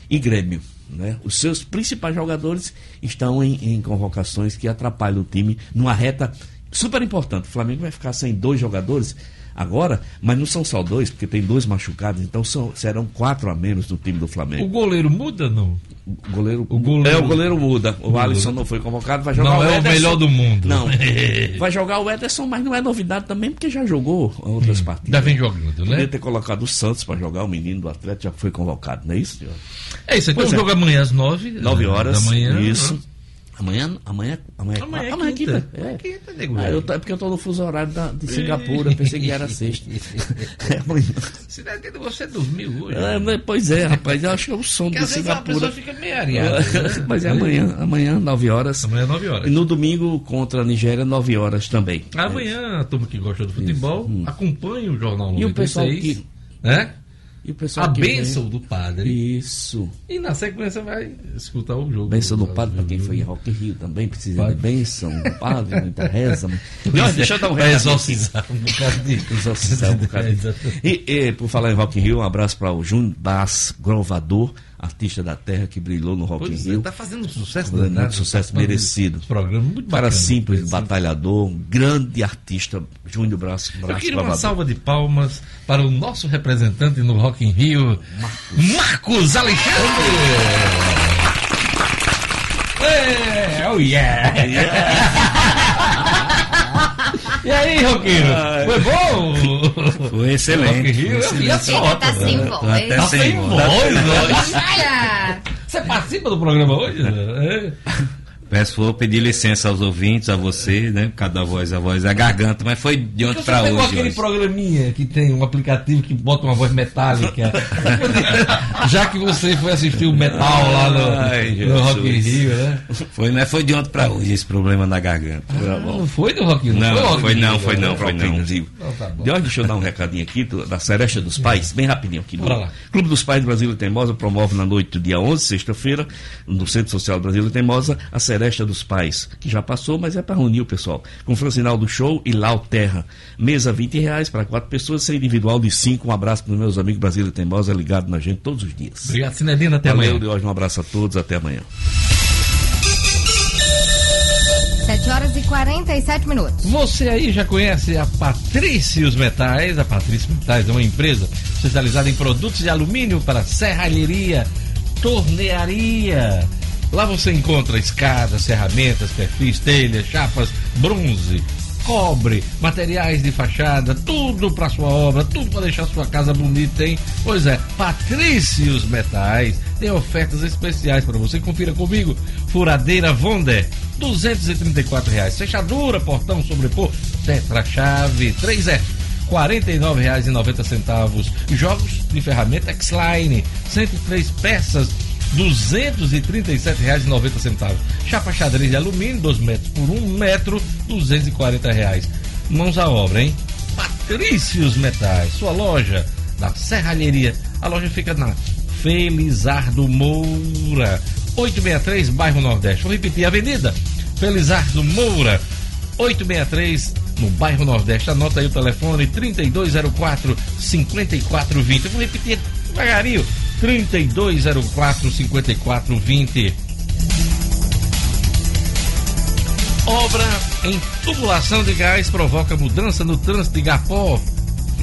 e Grêmio. Né? Os seus principais jogadores estão em, em convocações que atrapalham o time numa reta super importante. O Flamengo vai ficar sem dois jogadores agora, mas não são só dois, porque tem dois machucados, então são, serão quatro a menos do time do Flamengo. O goleiro muda, não? O goleiro, O goleiro- é, o goleiro muda. O goleiro. Alisson não foi convocado, vai jogar Não o é o Ederson. melhor do mundo. Não. vai jogar o Ederson, mas não é novidade também, porque já jogou outras partidas. Já vem jogando, Podia né? ter colocado o Santos para jogar, o menino do Atlético já foi convocado, não é isso, senhor? É isso, então Pois o é. jogo amanhã às nove. Nove da- horas. Da manhã. Isso. Né? Amanhã, amanhã, amanhã, Amanhã é amanhã quinta. É. Quinta, nego Ah, velho. eu tô- é porque eu tô no fuso horário da- de Singapura, pensei que era sexta. É amanhã. Você dormiu hoje. É, mas- pois é, rapaz, eu acho que é o som de às vezes a pessoa Singapura. fica meio areada. né? Mas é amanhã, amanhã, 9 horas. Amanhã é nove horas. E no domingo contra a Nigéria, 9 horas também. Amanhã, a turma que gosta do futebol, acompanha o Jornal 96. Hum. E o pessoal que- Né? E o pessoal A bênção vem- do padre. Isso. E na sequência vai escutar o jogo. Bênção do padre, para quem foi em Rock Rio também, precisa Padre. de bênção do padre, muita reza. Olha, deixa eu dar um recado exorcizar um bocado de... Exorcizar um bocado. E, e, por falar em Rock Rio, um abraço para o Júnior Bass Grovador, artista da terra que brilhou no Rock Pois in é, Rio. tá fazendo um sucesso danado, muito sucesso tá merecido. Programa muito Cara bacana. simples, batalhador, um grande artista, Júnior Braço, Eu Braço queria uma salva de palmas para o nosso representante no Rock in Rio, Marcos, Alexandre. É, oh yeah. E aí, Roqueiro? Foi bom? Foi excelente. In Rio, eu vi a tá sem né? voz. Até Tá sem voz. hoje. Olha! Você participa do programa hoje? né? É. Peço vou pedir licença aos ouvintes, a você, né? Cada voz, a voz, a garganta, mas foi de ontem pegou hoje. aquele hoje. programinha que tem um aplicativo que bota uma voz metálica. Já que você foi assistir o metal lá no, Ai, no Rock in. Rio, né? Foi, mas foi de ontem pra hoje esse problema na garganta. Não foi do Rock in Rio? Não, foi, Rock foi não, foi né? não, foi não. Rio. Não, tá bom. De hoje, deixa eu dar um recadinho aqui do- da Seresta dos Pais, bem rapidinho aqui. do Bora lá. Clube dos Pais do Brasil e Teimosa promove na noite do dia 11, sexta-feira, no Centro Social Brasil e Teimosa, a Seresta dos Pais, que já passou, mas é para reunir o pessoal. Com Francinal do Show e Lau Terra. Mesa 20 reais para quatro pessoas, ser individual de cinco. Um abraço para os meus amigos Brasil e Teimosa, ligado na gente todos os dias. Obrigado, Cinedina. Até Valeu, amanhã. de hoje um abraço a todos, até amanhã. 7 horas e 47 minutos. Você aí já conhece a Patrícios Metais? A Patrícios Metais é uma empresa especializada em produtos de alumínio para serralheria, tornearia. Lá você encontra escadas, ferramentas, perfis, telhas, chapas, bronze, cobre, materiais de fachada, tudo para sua obra, tudo para deixar sua casa bonita, hein? Pois é, Patrícios Metais tem ofertas especiais para você. Confira comigo. Furadeira Vonder, 234 reais. Fechadura, portão, sobrepor, tetra-chave, 3F. R$ 49,90. Jogos de ferramenta X-Line, 103 peças, R$ 237,90. Chapa xadrez de alumínio, 2 metros por 1 metro, 240 reais. Mãos à obra, hein? Patrícios Metais, sua loja da Serralheria. A loja fica na Felizardo Moura, 863, bairro Nordeste. Vou repetir, Avenida Felizardo Moura, 863, no bairro Nordeste. Anota aí o telefone 3204 5420. Eu vou repetir devagarinho: 3204 5420. Obra em tubulação de gás provoca mudança no trânsito de Gapó.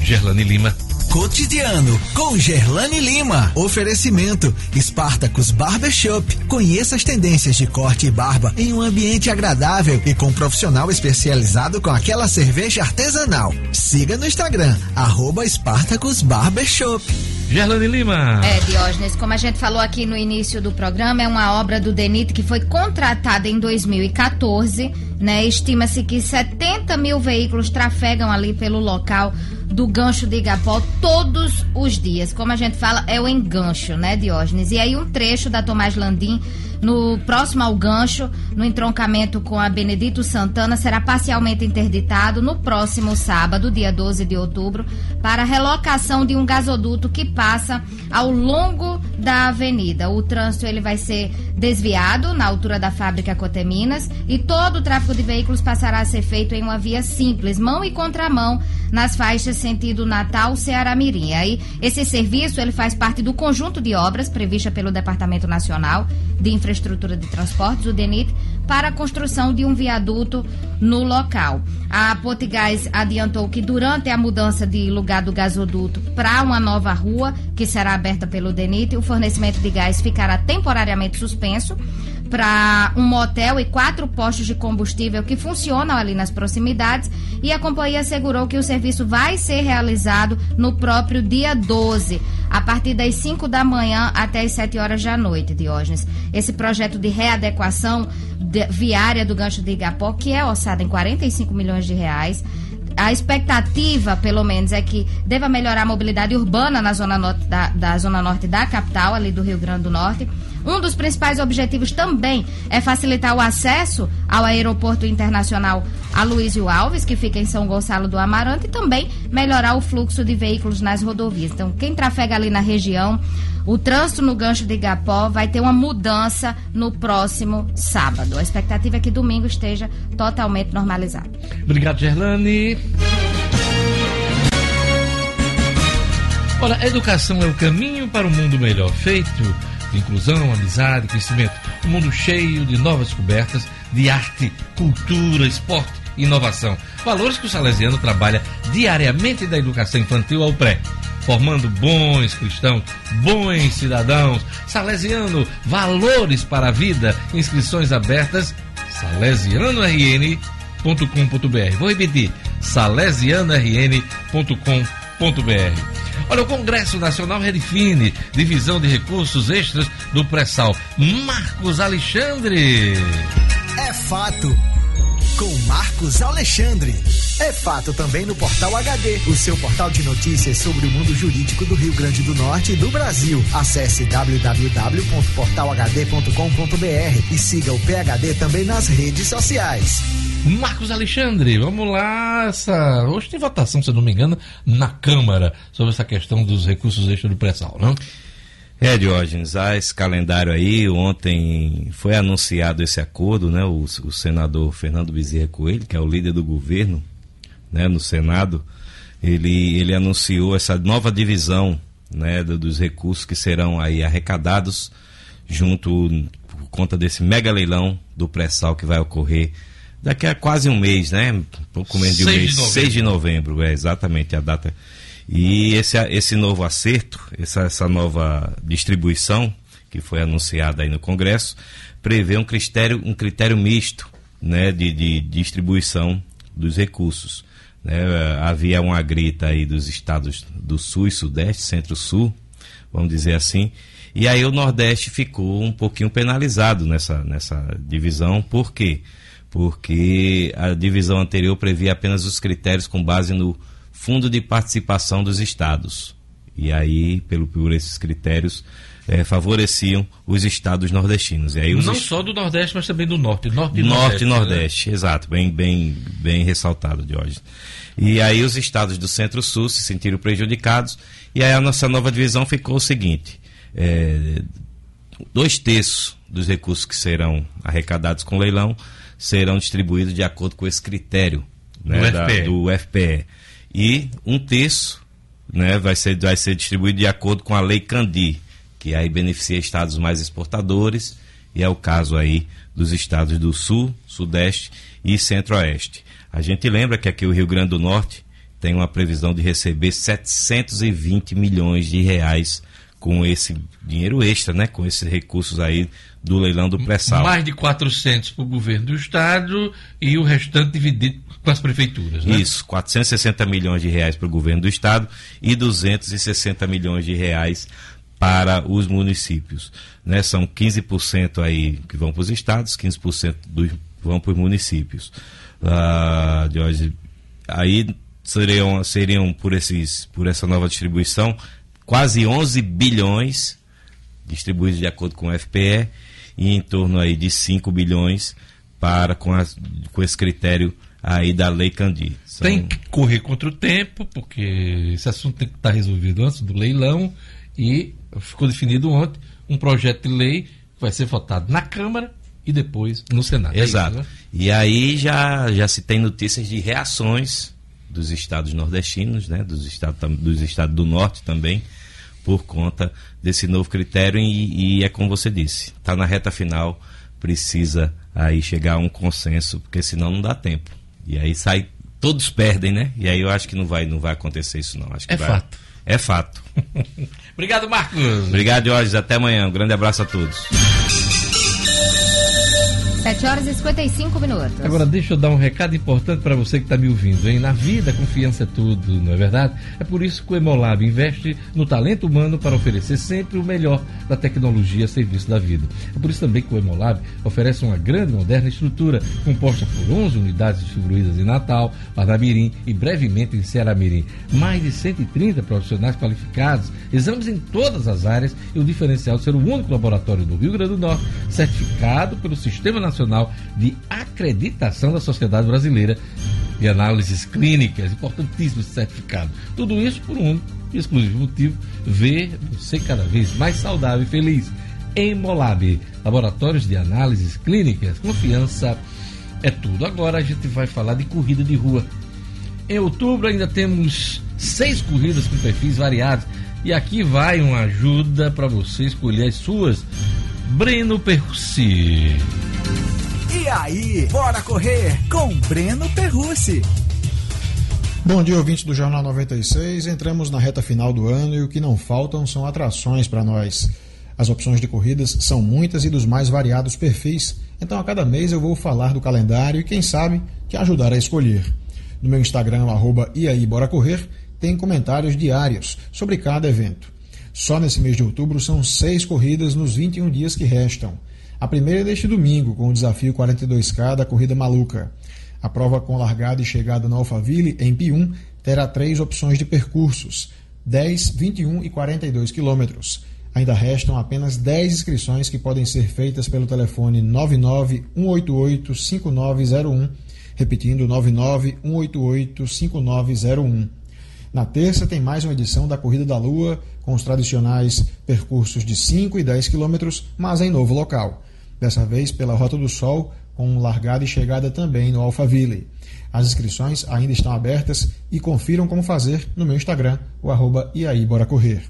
Gerlane Lima. cotidiano com Gerlane Lima. Oferecimento Spartacus Barbershop. Conheça as tendências de corte e barba em um ambiente agradável e com um profissional especializado com aquela cerveja artesanal. Siga no Instagram, arroba Spartacus Barbershop. Gerlane Lima. É, Diógenes, como a gente falou aqui no início do programa, é uma obra do DENIT que foi contratada em 2014, né? Estima-se que 70 mil veículos trafegam ali pelo local do gancho de Igapó todos os dias. Como a gente fala, é o engancho, né, Diógenes? E aí um trecho da Tomás Landim no próximo ao gancho, no entroncamento com a Benedito Santana, será parcialmente interditado no próximo sábado, dia 12 de outubro, para a relocação de um gasoduto que passa ao longo da avenida. O trânsito ele vai ser desviado na altura da fábrica Coteminas e todo o tráfego de veículos passará a ser feito em uma via simples, mão e contramão, nas faixas sentido Natal, Ceará Mirim. Aí, esse serviço ele faz parte do conjunto de obras prevista pelo Departamento Nacional de Infraestrutura de Transportes, o DENIT, para a construção de um viaduto no local. A Potigás adiantou que durante a mudança de lugar do gasoduto para uma nova rua, que será aberta pelo DENIT, o fornecimento de gás ficará temporariamente suspenso para um motel e quatro postos de combustível que funcionam ali nas proximidades e a companhia assegurou que o serviço vai ser realizado no próprio dia 12, a partir das 5 da manhã até as 7 horas da noite, Diógenes. Esse projeto de readequação de, viária do gancho de Igapó, que é orçado em 45 milhões de reais, a expectativa, pelo menos, é que deva melhorar a mobilidade urbana na zona norte da, da zona norte da capital, ali do Rio Grande do Norte. Um dos principais objetivos também é facilitar o acesso ao aeroporto internacional Aloysio Alves, que fica em São Gonçalo do Amarante, e também melhorar o fluxo de veículos nas rodovias. Então, quem trafega ali na região, o trânsito no gancho de Igapó vai ter uma mudança no próximo sábado. A expectativa é que domingo esteja totalmente normalizado. Obrigado, Gerlane. Olha, educação é o caminho para um mundo melhor, feito de inclusão, amizade, crescimento. Um mundo cheio de novas descobertas, de arte, cultura, esporte inovação. Valores que o Salesiano trabalha diariamente da educação infantil ao pré formando bons cristãos, bons cidadãos. Salesiano, valores para a vida. Inscrições abertas, salesianorn.com.br. Vou repetir, salesianorn.com.br. Olha, o Congresso Nacional redefine divisão de recursos extras do pré-sal. Marcos Alexandre. É fato com Marcos Alexandre. É fato também no Portal HD, o seu portal de notícias sobre o mundo jurídico do Rio Grande do Norte e do Brasil. Acesse www.portalhd.com.br e siga o PHD também nas redes sociais. Marcos Alexandre, vamos lá. Essa... Hoje tem votação, se eu não me engano, na Câmara sobre essa questão dos recursos extras do pré-sal, não? É, Diógenes, há esse calendário aí. Ontem foi anunciado esse acordo, né? O, o senador Fernando Bezerra Coelho, que é o líder do governo né, no Senado, ele, ele anunciou essa nova divisão né, dos recursos que serão aí arrecadados junto por conta desse mega leilão do pré-sal que vai ocorrer daqui a quase um mês, né? Pouco menos de um mês, de 6 de novembro, é exatamente a data e esse, esse novo acerto, essa, essa nova distribuição que foi anunciada aí no Congresso, prevê um critério, um critério misto né, de, de distribuição dos recursos. Né? Havia uma grita aí dos estados do Sul e Sudeste, Centro-Sul, vamos dizer assim, e aí o Nordeste ficou um pouquinho penalizado nessa, nessa divisão, por quê? Porque a divisão anterior previa apenas os critérios com base no fundo de participação dos estados. E aí, pelo, por esses critérios, é, favoreciam os estados nordestinos. E aí Não est... só do Nordeste, mas também do Norte. Norte e Norte Nordeste. e Nordeste, né? exato, bem, bem, bem ressaltado, Jorge. E aí os estados do Centro-Sul se sentiram prejudicados, e aí a nossa nova divisão ficou o seguinte: é, dois terços dos recursos que serão arrecadados com leilão serão distribuídos de acordo com esse critério né, do, da, FPE. do FPE e um terço né, vai, ser, vai ser distribuído de acordo com a lei Candi, que aí beneficia estados mais exportadores, e é o caso aí dos estados do Sul, Sudeste e Centro-Oeste. A gente lembra que aqui o Rio Grande do Norte tem uma previsão de receber 720 milhões de reais com esse dinheiro extra, né? Com esses recursos aí do leilão do pré-sal. Mais de 400 para o governo do estado e o restante dividido com as prefeituras, né? Isso, 460 milhões de reais para o governo do estado e 260 milhões de reais para os municípios. Né? São 15% aí que vão para os estados, 15% dos, vão para os municípios. Ah, aí seriam, seriam por, esses, por essa nova distribuição quase 11 bilhões distribuídos de acordo com o FPE e em torno aí de 5 bilhões para com, as, com esse critério aí da Lei Candir. São... Tem que correr contra o tempo, porque esse assunto tem que estar resolvido antes do leilão e ficou definido ontem um projeto de lei que vai ser votado na Câmara e depois no Senado. Exato. É isso, né? E aí já, já se tem notícias de reações dos estados nordestinos, né, dos, estados, dos estados do norte também, por conta desse novo critério e, e é como você disse, está na reta final, precisa aí chegar a um consenso, porque senão não dá tempo. E aí sai, todos perdem, né? E aí eu acho que não vai, não vai acontecer isso não. Acho que é vai, fato. É fato. Obrigado, Marcos. Obrigado, Jorge. Até amanhã. Um grande abraço a todos. 7 horas e 55 minutos. Agora, deixa eu dar um recado importante para você que está me ouvindo, hein? Na vida, confiança é tudo, não é verdade? É por isso que o Emolab investe no talento humano para oferecer sempre o melhor da tecnologia a serviço da vida. É por isso também que o Emolab oferece uma grande moderna estrutura composta por 11 unidades distribuídas em Natal, Parnamirim e brevemente em Ceará Mirim. Mais de 130 profissionais qualificados, exames em todas as áreas e o diferencial de ser o único laboratório do Rio Grande do Norte certificado pelo Sistema Nacional Nacional de Acreditação da Sociedade Brasileira de Análises Clínicas, importantíssimo certificado. Tudo isso por um exclusivo motivo, ver você cada vez mais saudável e feliz. Emolab, Laboratórios de Análises Clínicas, confiança é tudo. Agora a gente vai falar de corrida de rua. Em outubro ainda temos seis corridas com perfis variados. E aqui vai uma ajuda para você escolher as suas. Breno Percy. E aí, bora correr com Breno Perrucci. Bom dia, ouvinte do Jornal 96. Entramos na reta final do ano e o que não faltam são atrações para nós. As opções de corridas são muitas e dos mais variados perfis, então a cada mês eu vou falar do calendário e quem sabe te ajudar a escolher. No meu Instagram, arroba e aí, bora correr, tem comentários diários sobre cada evento. Só nesse mês de outubro são seis corridas nos 21 dias que restam. A primeira é domingo, com o desafio 42K da Corrida Maluca. A prova com largada e chegada no Alphaville, em Pium, terá três opções de percursos: 10, 21 e 42 quilômetros. Ainda restam apenas 10 inscrições que podem ser feitas pelo telefone 991885901, repetindo 991885901. Na terça tem mais uma edição da Corrida da Lua, com os tradicionais percursos de 5 e 10 quilômetros, mas em novo local dessa vez pela Rota do Sol, com largada e chegada também no Alphaville. As inscrições ainda estão abertas e confiram como fazer no meu Instagram, o arroba Iaí Bora Correr.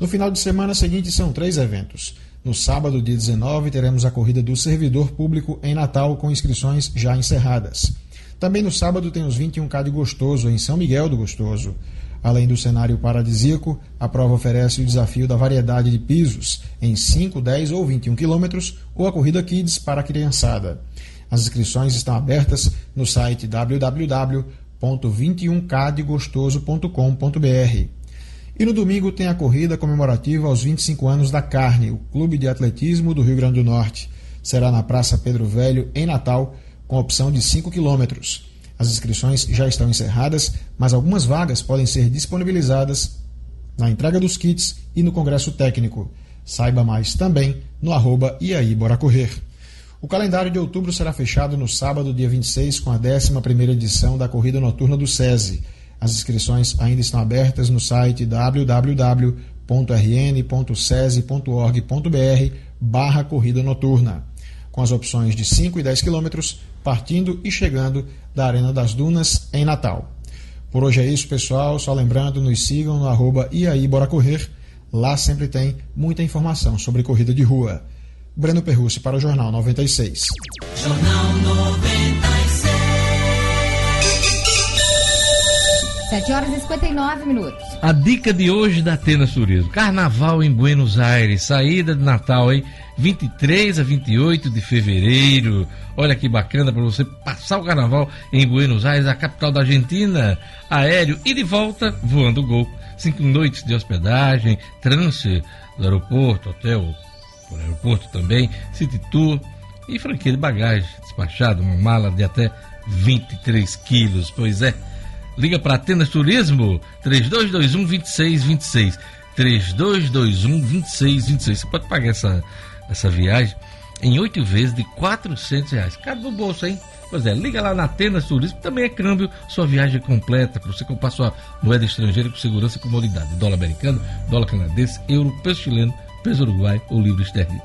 No final de semana seguinte são três eventos. No sábado, dia 19, teremos a corrida do servidor público em Natal com inscrições já encerradas. Também no sábado tem os 21K de Gostoso, em São Miguel do Gostoso. Além do cenário paradisíaco, a prova oferece o desafio da variedade de pisos em 5, 10 ou 21 quilômetros ou a corrida Kids para a criançada. As inscrições estão abertas no site www.21kdegostoso.com.br. E no domingo tem a corrida comemorativa aos 25 anos da Carne, o Clube de Atletismo do Rio Grande do Norte. Será na Praça Pedro Velho, em Natal, com opção de 5 quilômetros. As inscrições já estão encerradas, mas algumas vagas podem ser disponibilizadas na entrega dos kits e no congresso técnico. Saiba mais também no arroba e aí bora correr. O calendário de outubro será fechado no sábado, dia 26, com a 11ª edição da Corrida Noturna do SESI. As inscrições ainda estão abertas no site www.rn.sesi.org.br barra Corrida Noturna, com as opções de 5 e 10 quilômetros, partindo e chegando da Arena das Dunas, em Natal. Por hoje é isso, pessoal. Só lembrando, nos sigam no arroba e aí, bora correr. Lá sempre tem muita informação sobre corrida de rua. Breno Perrucci para o Jornal 96. Jornal 96. 7 horas e 59 minutos. A dica de hoje da Atenas Turismo. Carnaval em Buenos Aires, saída de Natal, hein? 23 a 28 de fevereiro. Olha que bacana para você passar o carnaval em Buenos Aires, a capital da Argentina. Aéreo e de volta voando Gol. Cinco noites de hospedagem, transfer do aeroporto, hotel por aeroporto também, city tour e franquia de bagagem despachado, uma mala de até 23 quilos. Pois é. Liga para Atenas Turismo 3221 2626. 3221 2626. Você pode pagar essa, essa viagem em oito vezes de 400 reais. Cada no bolso, hein? Pois é, liga lá na Atenas Turismo, também é câmbio, sua viagem completa, para você comprar sua moeda estrangeira com segurança e comodidade. Dólar americano, dólar canadense, euro, peso chileno, peso uruguai ou livro esterlino.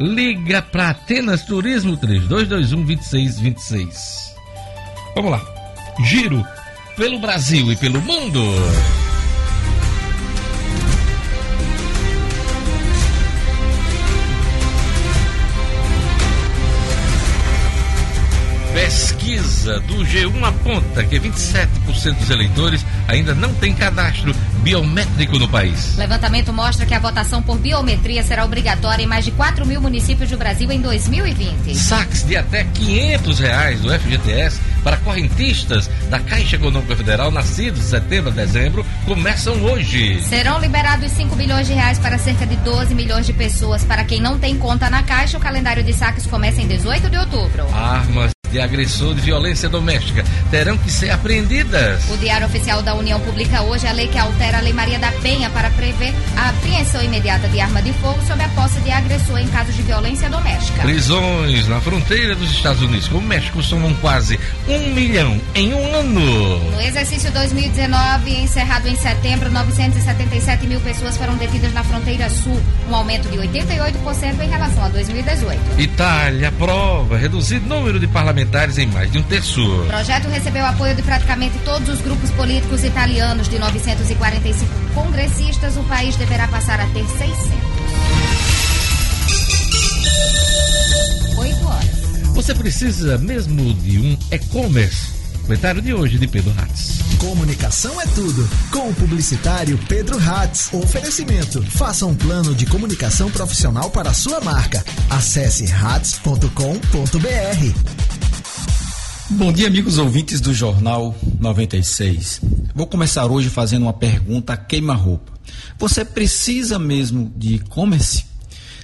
Liga para Atenas Turismo 3221 2626. Vamos lá. Giro pelo Brasil e pelo mundo. Pesquisa do G1 aponta que 27% dos eleitores ainda não têm cadastro biométrico no país. Levantamento mostra que a votação por biometria será obrigatória em mais de 4 mil municípios do Brasil em 2020. Saques de até 500 reais do FGTS para correntistas da Caixa Econômica Federal nascidos de setembro a dezembro começam hoje. Serão liberados 5 bilhões de reais para cerca de 12 milhões de pessoas. Para quem não tem conta na Caixa, o calendário de saques começa em 18 de outubro. Armas de agressor de violência doméstica terão que ser apreendidas. O Diário Oficial da União publica hoje a lei que altera a Lei Maria da Penha para prever a apreensão imediata de arma de fogo sob a posse de agressor em casos de violência doméstica. Prisões na fronteira dos Estados Unidos com o México somam quase um milhão em um ano. No exercício 2019, encerrado em setembro, 977 mil pessoas foram detidas na fronteira sul, um aumento de 88% em relação a 2018. Itália aprova reduzido número de parlamentares em mais de um terço. O projeto recebeu apoio de praticamente todos os grupos políticos italianos. De 945 congressistas, o país deverá passar a ter 600. 8 horas. Você precisa mesmo de um e-commerce? Comentário de hoje de Pedro Hatz. Comunicação é tudo. Com o publicitário Pedro Hatz. Oferecimento. Faça um plano de comunicação profissional para a sua marca. Acesse hats.com.br. Bom dia, amigos ouvintes do Jornal 96. Vou começar hoje fazendo uma pergunta queima-roupa. Você precisa mesmo de e-commerce?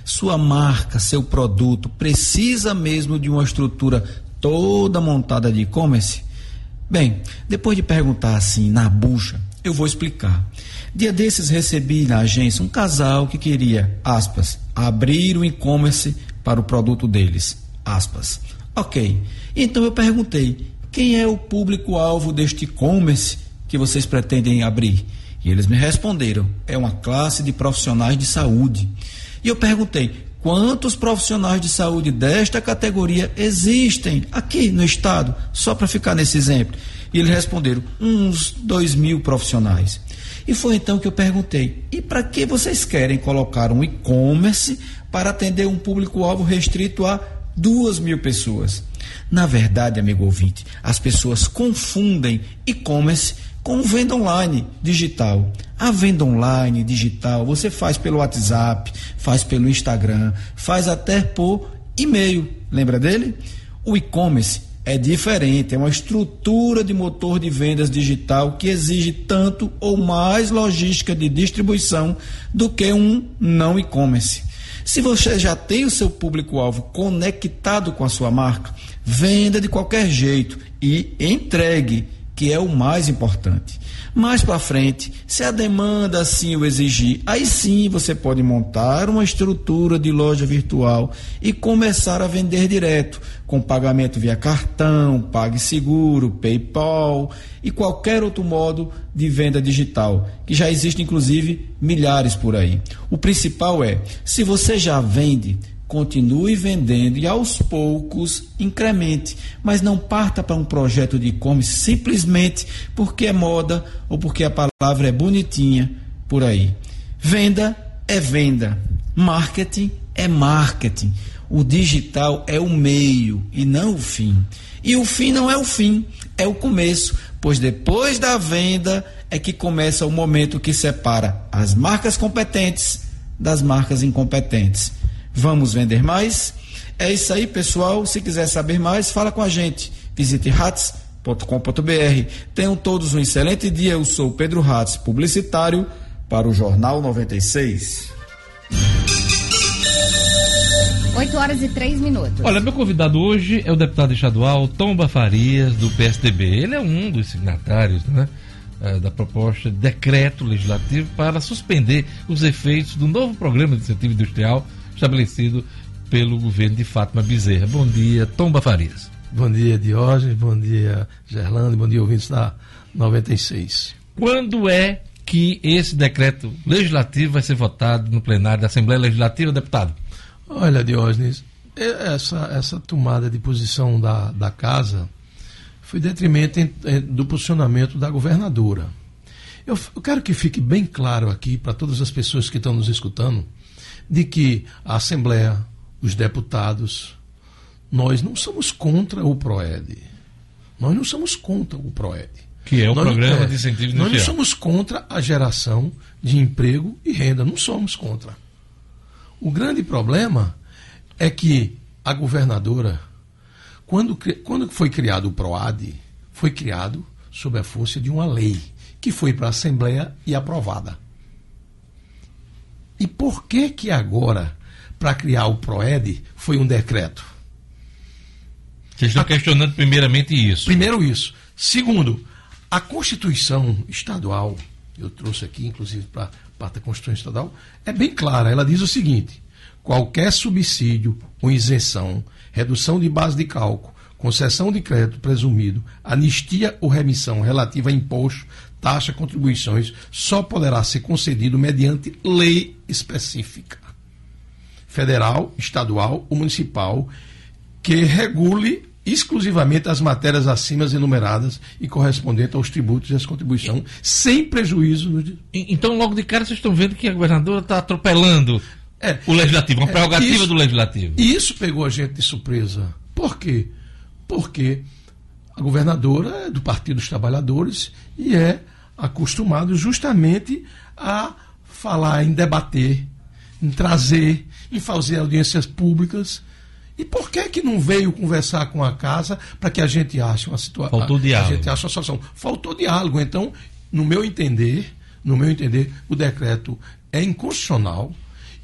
Sua marca, seu produto, precisa mesmo de uma estrutura toda montada de e-commerce? Bem, depois de perguntar assim na bucha, eu vou explicar. Dia desses recebi na agência um casal que queria, aspas, abrir o e-commerce para o produto deles, aspas. Ok, então eu perguntei, quem é o público-alvo deste e-commerce que vocês pretendem abrir? E eles me responderam, é uma classe de profissionais de saúde. E eu perguntei, quantos profissionais de saúde desta categoria existem aqui no estado, só para ficar nesse exemplo. E eles responderam, uns dois mil profissionais. E foi então que eu perguntei, e para que vocês querem colocar um e-commerce para atender um público-alvo restrito a duas mil pessoas? Na verdade, amigo ouvinte, as pessoas confundem e-commerce com venda online digital. A venda online digital você faz pelo WhatsApp, faz pelo Instagram, faz até por e-mail. Lembra dele? O e-commerce é diferente, é uma estrutura de motor de vendas digital que exige tanto ou mais logística de distribuição do que um não e-commerce. Se você já tem o seu público-alvo conectado com a sua marca, venda de qualquer jeito e entregue, que é o mais importante. Mais para frente, se a demanda assim o exigir, aí sim você pode montar uma estrutura de loja virtual e começar a vender direto, com pagamento via cartão, PagSeguro, PayPal e qualquer outro modo de venda digital, que já existe inclusive milhares por aí. O principal é, se você já vende, continue vendendo e aos poucos incremente, mas não parta para um projeto de e-commerce simplesmente porque é moda ou porque a palavra é bonitinha por aí. Venda é venda, marketing é marketing. O digital é o meio e não o fim. E o fim não é o fim, é o começo pois depois da venda é que começa o momento que separa as marcas competentes das marcas incompetentes. Vamos vender mais? É isso aí, pessoal. Se quiser saber mais, fala com a gente. Visite rats.com.br. Tenham todos um excelente dia. Eu sou Pedro Ratz, publicitário para o Jornal 96. 8 horas e 3 minutos. Olha, meu convidado hoje é o deputado estadual Tomba Farias, do PSDB. Ele é um dos signatários né, eh, da proposta de decreto legislativo para suspender os efeitos do novo programa de incentivo industrial estabelecido pelo governo de Fátima Bezerra. Bom dia, Tomba Farias. Bom dia, Diógenes. Bom dia, Gerlando. Bom dia, ouvintes da 96. Quando é que esse decreto legislativo vai ser votado no plenário da Assembleia Legislativa, deputado? Olha, Diógenes, essa, essa tomada de posição da, da casa foi detrimento em, em, do posicionamento da governadora. Eu, eu quero que fique bem claro aqui para todas as pessoas que estão nos escutando de que a Assembleia, os deputados, nós não somos contra o PROED. Nós não somos contra o PROED. Que é o nós, programa é, de incentivo industrial. Nós não somos contra a geração de emprego e renda. Não somos contra. O grande problema é que a governadora, quando, quando foi criado o PROAD, foi criado sob a força de uma lei que foi para a Assembleia e aprovada. E por que que agora, para criar o PROED, foi um decreto? Vocês estão a... questionando primeiramente isso. Primeiro isso. Segundo, a Constituição Estadual, eu trouxe aqui, inclusive, para parte da Constituição Estadual, é bem clara. Ela diz o seguinte: qualquer subsídio ou isenção, redução de base de cálculo, concessão de crédito presumido, anistia ou remissão relativa a imposto, taxa, contribuições, só poderá ser concedido mediante lei específica, federal, estadual ou municipal, que regule exclusivamente as matérias acima enumeradas e correspondentes aos tributos e às contribuições, sem prejuízo. No... Então, logo de cara, vocês estão vendo que a governadora está atropelando é, o legislativo, uma prerrogativa isso, do legislativo. E isso pegou a gente de surpresa. Por quê? Porque a governadora é do Partido dos Trabalhadores e é acostumado justamente a falar em debater, em trazer, em fazer audiências públicas e por que que não veio conversar com a casa para que a gente ache uma situação? Faltou diálogo. A gente ache uma solução. Faltou diálogo. Então, no meu entender, no meu entender, o decreto é inconstitucional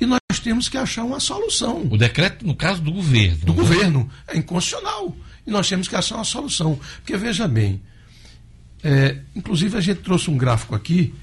e nós temos que achar uma solução. O decreto, no caso do governo. Do né? governo. É inconstitucional. E nós temos que achar uma solução. Porque, veja bem, é, inclusive a gente trouxe um gráfico aqui.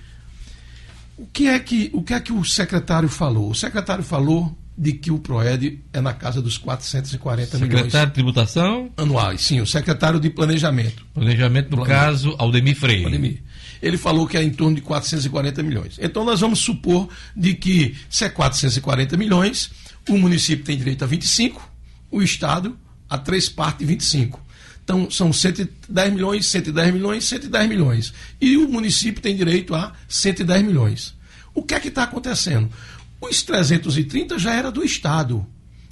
O que, é que, o que é que o secretário falou? O secretário falou de que o PROED é na casa dos 440 secretário milhões. Secretário de Tributação? Anuais, sim, o secretário de Planejamento. Planejamento, no Planejamento. caso, Aldemir Freire. Aldemir. Ele falou que é em torno de 440 milhões. Então nós vamos supor de que, se é 440 milhões, o município tem direito a 25, o Estado a três partes de 25. Então, são 110 milhões, 110 milhões, 110 milhões. E o município tem direito a 110 milhões. O que é que está acontecendo? Os 330 já era do Estado.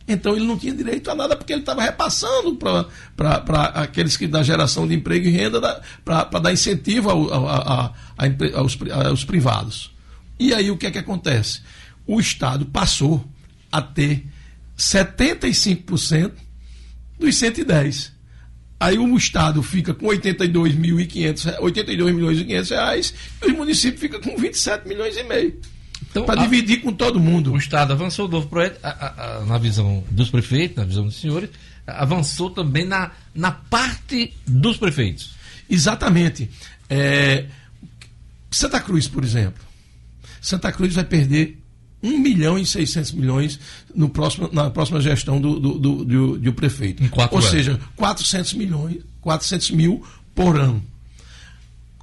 Então ele não tinha direito a nada porque ele estava repassando para aqueles que da geração de emprego e renda para dar incentivo ao, a, a, a, aos, aos privados. E aí o que é que acontece? O Estado passou a ter 75% dos 110. Aí o Estado fica com 82.500, 82 milhões e 500 reais e o município fica com 27 milhões e meio. Então, para dividir com todo mundo. O Estado avançou o novo projeto, a, a, a, na visão dos prefeitos, na visão dos senhores, avançou também na, na parte dos prefeitos. Exatamente. É, Santa Cruz, por exemplo. Santa Cruz vai perder 1 milhão e 600 milhões no próximo, na próxima gestão do, do, do, do, do prefeito. Ou anos. seja, 400 milhões, 400 mil por ano.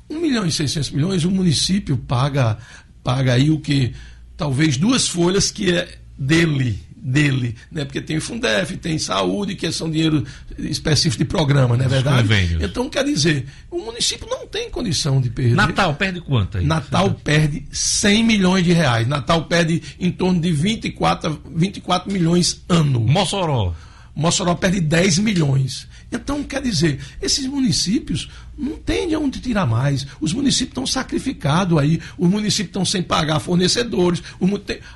1 milhão e 600 milhões, o município paga paga aí o que talvez duas folhas que é dele, dele, né? Porque tem o Fundef, tem saúde, que são dinheiro específico de programa, não é verdade? Convênios. Então, quer dizer, o município não tem condição de perder. Natal perde quanto aí? Natal perde 100 milhões de reais. Natal perde em torno de 24, 24 milhões ano. Mossoró. Mossoró perde 10 milhões. Então, quer dizer, esses municípios não têm de onde tirar mais. Os municípios estão sacrificados aí, os municípios estão sem pagar fornecedores,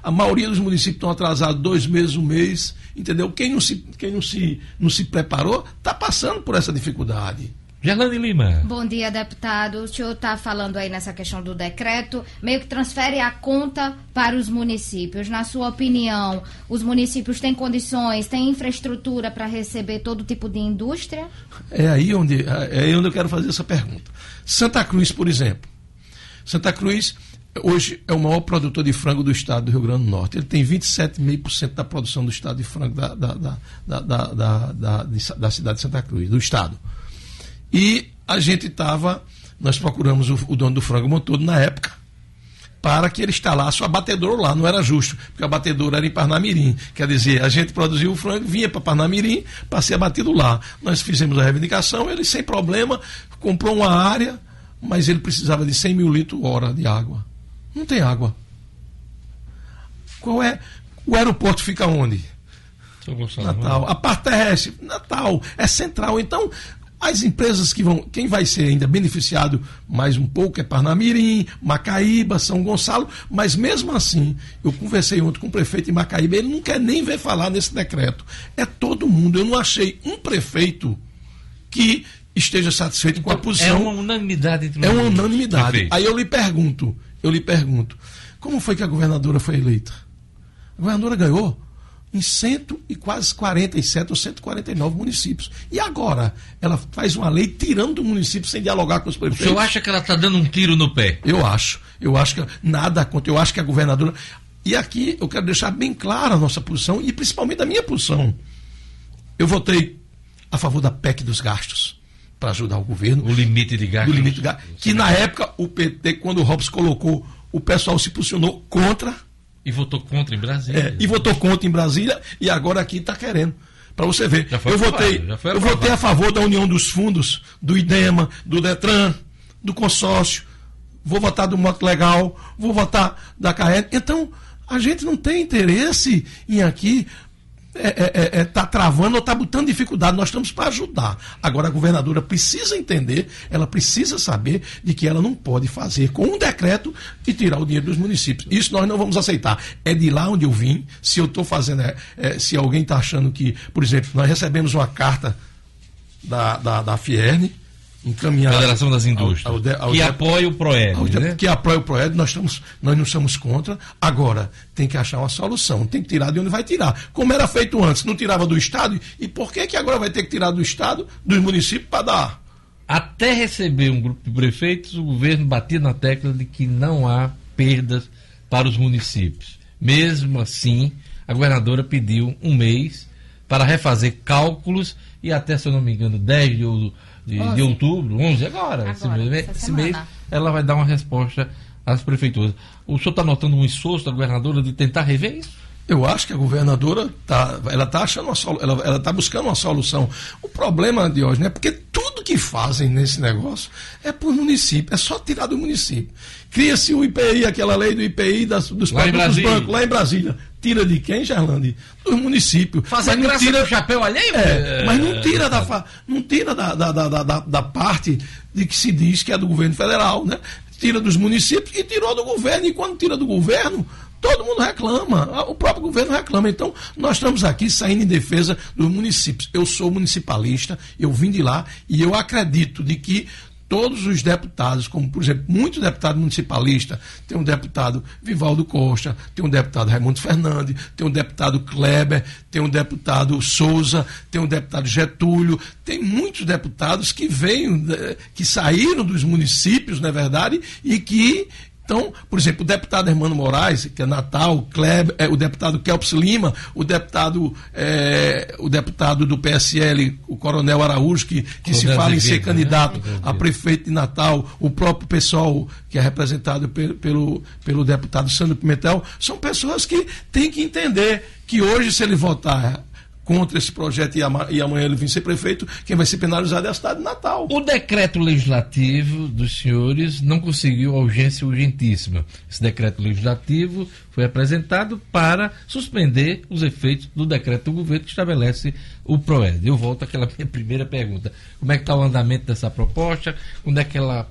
a maioria dos municípios estão atrasados dois meses, um mês, entendeu? Quem não se, quem não se, não se preparou está passando por essa dificuldade. Gerlane Lima. Bom dia, deputado. O senhor está falando aí nessa questão do decreto, meio que transfere a conta para os municípios. Na sua opinião, os municípios têm condições, têm infraestrutura para receber todo tipo de indústria? É aí onde, é aí onde eu quero fazer essa pergunta. Santa Cruz, por exemplo. Santa Cruz hoje é o maior produtor de frango do estado do Rio Grande do Norte. Ele tem 27,5% da produção do estado de frango da, da, da, da, da, da cidade de Santa Cruz, do estado. E a gente estava, nós procuramos o, o, dono do frango motor na época, para que ele instalasse o abatedor lá. Não era justo, porque o abatedor era em Parnamirim. Quer dizer, a gente produzia o frango, vinha para Parnamirim para ser abatido lá. Nós fizemos a reivindicação, ele sem problema comprou uma área, mas ele precisava de 100 mil litros hora de água. Não tem água. Qual é? O aeroporto fica onde? Natal. A parte terrestre, Natal, é central. Então, as empresas que vão, quem vai ser ainda beneficiado mais um pouco é Parnamirim, Macaíba, São Gonçalo, mas mesmo assim, eu conversei ontem com o prefeito de Macaíba, ele não quer nem ver falar nesse decreto. É todo mundo. Eu não achei um prefeito que esteja satisfeito então, com a então, posição. É uma unanimidade entre É uma unanimidade. Prefeito. Aí eu lhe pergunto, eu lhe pergunto, como foi que a governadora foi eleita? A governadora ganhou em cento e quase 47 ou 149 municípios. E agora, ela faz uma lei tirando do município sem dialogar com os prefeitos. O senhor acha que ela está dando um tiro no pé? Eu acho. Eu acho que nada contra. Eu acho que a governadora. E aqui eu quero deixar bem clara a nossa posição e principalmente a minha posição. Eu votei a favor da PEC dos gastos para ajudar o governo. O limite de gastos. limite de gastos. Que na época o PT, quando o Robson colocou, o pessoal se posicionou contra e votou contra em Brasília. É, e votou contra em Brasília e agora aqui está querendo. Para você ver. eu votei, eu votei a favor da união dos fundos, do IDEMA, do DETRAN, do consórcio. Vou votar do Moto Legal, vou votar da CAED. Então, a gente não tem interesse em aqui é, é, é, tá travando ou está botando dificuldade. Nós estamos para ajudar. Agora, a governadora precisa entender, ela precisa saber de que ela não pode fazer com um decreto e tirar o dinheiro dos municípios. Isso nós não vamos aceitar. É de lá onde eu vim. Se eu estou fazendo, é, é, se alguém está achando que, por exemplo, nós recebemos uma carta da, da, da Fierne encaminhada. Federação das Indústrias. Ao, ao, ao que apoia o PROED. Né? Que apoia o PROED, nós, estamos, nós não somos contra. Agora, tem que achar uma solução. Tem que tirar de onde vai tirar. Como era feito antes, não tirava do Estado. E por que, que agora vai ter que tirar do Estado, dos municípios, para dar? Até receber um grupo de prefeitos, o governo batia na tecla de que não há perdas para os municípios. Mesmo assim, a governadora pediu um mês para refazer cálculos e até, se eu não me engano, 10 de de, de outubro, 11 agora, agora esse, mês, esse mês, ela vai dar uma resposta às prefeituras. O senhor está notando um esforço da governadora de tentar rever isso? Eu acho que a governadora tá, ela está achando uma solu, ela, ela tá buscando uma solução. O problema de hoje, né? Porque tudo que fazem nesse negócio é por município, é só tirar do município. Cria-se o IPI, aquela lei do IPI das, dos lá próprios bancos lá em Brasília. Tira de quem, Gerlande? Dos municípios. Fazer mas não tira do chapéu alheio? É, é, mas não tira, da, não tira da, da, da, da, da parte de que se diz que é do governo federal, né? Tira dos municípios e tirou do governo. E quando tira do governo, Todo mundo reclama, o próprio governo reclama. Então, nós estamos aqui saindo em defesa dos municípios. Eu sou municipalista, eu vim de lá e eu acredito de que todos os deputados, como por exemplo, muitos deputados municipalistas, tem um deputado Vivaldo Costa, tem um deputado Raimundo Fernandes, tem um deputado Kleber, tem um deputado Souza, tem um deputado Getúlio, tem muitos deputados que veio, eh, que saíram dos municípios, na é verdade, e que então, por exemplo, o deputado Hermano Moraes, que é Natal, Kleber, é, o deputado Kelps Lima, o deputado, é, o deputado do PSL, o Coronel Araújo, que, que se fala em ser né? candidato né? a prefeito de Natal, o próprio pessoal que é representado pelo, pelo, pelo deputado Sandro Pimentel, são pessoas que têm que entender que hoje, se ele votar contra esse projeto e, ama, e amanhã ele vir ser prefeito, quem vai ser penalizado é a cidade de Natal. O decreto legislativo dos senhores não conseguiu audiência urgentíssima. Esse decreto legislativo foi apresentado para suspender os efeitos do decreto do governo que estabelece o PROED. Eu volto àquela minha primeira pergunta. Como é que está o andamento dessa proposta? Quando é que ela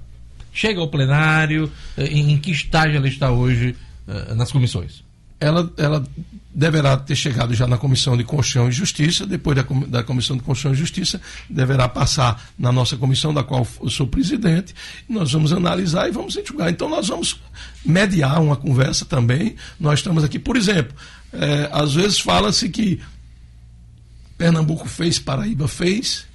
chega ao plenário? Em, em que estágio ela está hoje uh, nas comissões? Ela, ela deverá ter chegado já na Comissão de Constituição e Justiça, depois da, da Comissão de Constituição e Justiça, deverá passar na nossa comissão, da qual eu sou presidente, nós vamos analisar e vamos enxugar. Então, nós vamos mediar uma conversa também. Nós estamos aqui, por exemplo, é, às vezes fala-se que Pernambuco fez, Paraíba fez,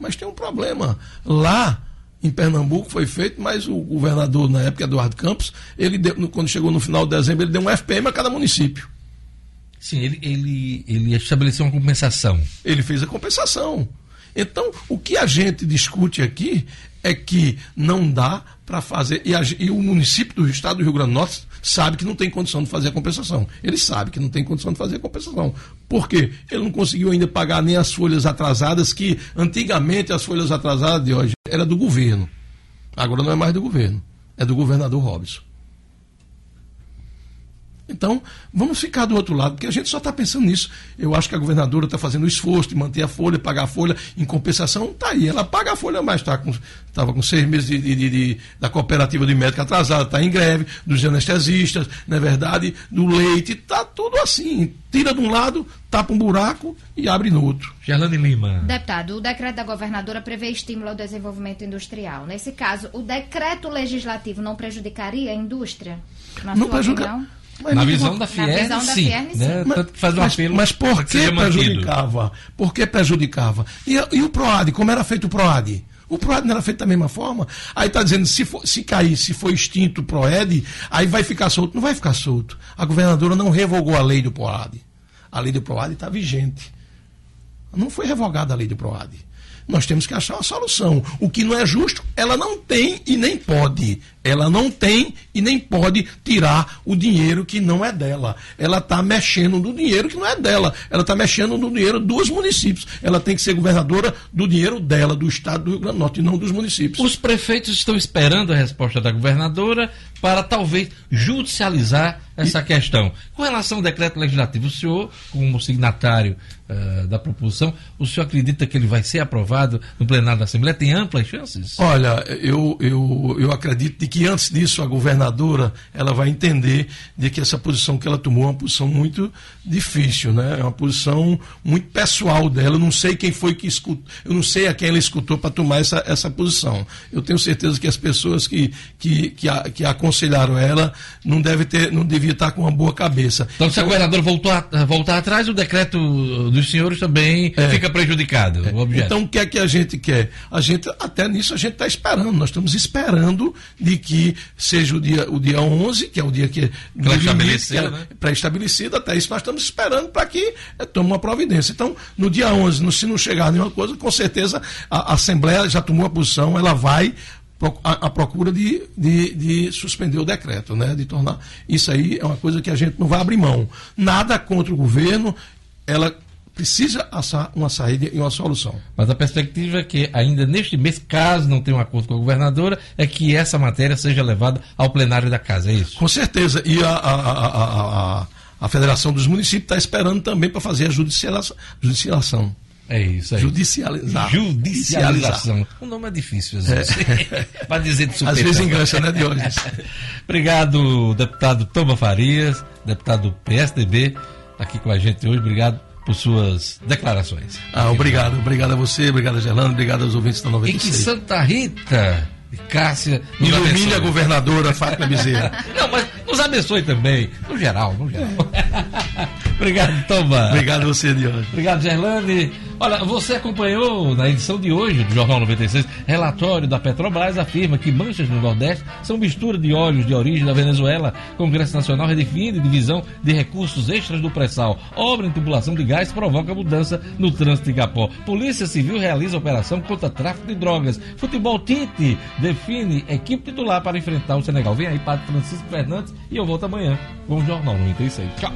mas tem um problema. Lá, em Pernambuco foi feito, mas o governador, na época, Eduardo Campos, ele deu, quando chegou no final de dezembro, ele deu um FPM a cada município. Sim, ele, ele, ele estabeleceu uma compensação. Ele fez a compensação. Então, o que a gente discute aqui é que não dá para fazer. E, a, e, o município do estado do Rio Grande do Norte sabe que não tem condição de fazer a compensação. Ele sabe que não tem condição de fazer a compensação. Por quê? Ele não conseguiu ainda pagar nem as folhas atrasadas, que antigamente as folhas atrasadas de hoje era do governo. Agora não é mais do governo. É do governador Robson. Então, vamos ficar do outro lado, porque a gente só está pensando nisso. Eu acho que a governadora está fazendo o esforço de manter a folha, pagar a folha, em compensação, está aí. Ela paga a folha, mas estava tá com, com seis meses de, de, de, da cooperativa de médico atrasada, está em greve, dos anestesistas, na é verdade, do leite, está tudo assim. Tira de um lado, tapa um buraco e abre no outro. Gerlane Lima. Deputado, o decreto da governadora prevê estímulo ao desenvolvimento industrial. Nesse caso, o decreto legislativo não prejudicaria a indústria? não prejudica. Mas na visão da Fierne, sim. Né? Mas, faz um mas, apelo mas por que, que prejudicava? Por que prejudicava? E, e, o PROAD, como era feito o PROAD? O PROAD não era feito da mesma forma? Aí está dizendo, se, for, se cair, se for extinto o PROED, aí vai ficar solto. Não vai ficar solto. A governadora não revogou a lei do PROAD. A lei do PROAD está vigente. Não foi revogada a lei do PROAD. Nós temos que achar uma solução. O que não é justo, ela não tem e nem pode. Ela não tem e nem pode tirar o dinheiro que não é dela. Ela está mexendo no dinheiro que não é dela. Ela está mexendo no dinheiro dos municípios. Ela tem que ser governadora do dinheiro dela, do estado do Rio Grande do Norte, e não dos municípios. Os prefeitos estão esperando a resposta da governadora para talvez judicializar essa e... questão. Com relação ao decreto legislativo, o senhor, como signatário uh, da proposição, o senhor acredita que ele vai ser aprovado no plenário da Assembleia? Tem amplas chances? Olha, eu, eu, eu acredito de que antes disso a governadora ela vai entender de que essa posição que ela tomou é uma posição muito difícil, né? É uma posição muito pessoal dela. Eu não sei quem foi que escutou, eu não sei a quem ela escutou para tomar essa, essa posição. Eu tenho certeza que as pessoas que, que, que, a, que aconselharam ela não deve ter, não devia estar com uma boa cabeça. Então, se a governadora voltou a, voltar atrás, o decreto dos senhores também é, fica prejudicado. É. O então, o que é que a gente quer? A gente, até nisso, a gente está esperando. Nós estamos esperando de que seja o dia, o dia 11, que é o dia que pré-estabelecido, é né? pré-estabelecido, até isso nós estamos esperando para que é, tome uma providência. Então, no dia 11, no, se não chegar nenhuma coisa, com certeza a, a Assembleia já tomou a posição, ela vai a, procura de, de, de, suspender o decreto, né? de tornar. Isso aí é uma coisa que a gente não vai abrir mão. Nada contra o governo, ela precisa uma saída e uma solução. Mas a perspectiva é que ainda neste mês, caso não tenha um acordo com a governadora, é que essa matéria seja levada ao plenário da casa, é isso? Com certeza. E a, a, a, a, a Federação dos Municípios está esperando também para fazer a judicialização. judicialização. É isso aí. Judicializar. Judicialização. O nome é difícil, às vezes. É. para dizer de Às vezes engancha, né, Dionis? Obrigado, deputado Toma Farias, deputado PSDB, aqui com a gente hoje. Obrigado por suas declarações. Ah, obrigado. Obrigado a você, obrigado a Gerlando, obrigado aos ouvintes da 96. E que Santa Rita e Cássia ilumine a governadora Fátima Bezerra. Não, mas nos abençoe também, no geral, no geral. obrigado, Toma. Obrigado a você, Diogo. Obrigado, Gerlane. Olha, você acompanhou na edição de hoje do Jornal 96, relatório da Petrobras afirma que manchas no Nordeste são mistura de óleos de origem da Venezuela. Congresso Nacional redefine divisão de recursos extras do pré-sal. Obra em tubulação de gás provoca mudança no trânsito de Igapó. Polícia Civil realiza operação contra tráfico de drogas. Futebol Tite define equipe titular para enfrentar o Senegal. Vem aí, Padre Francisco Fernandes, e eu volto amanhã com o Jornal 96. Tchau.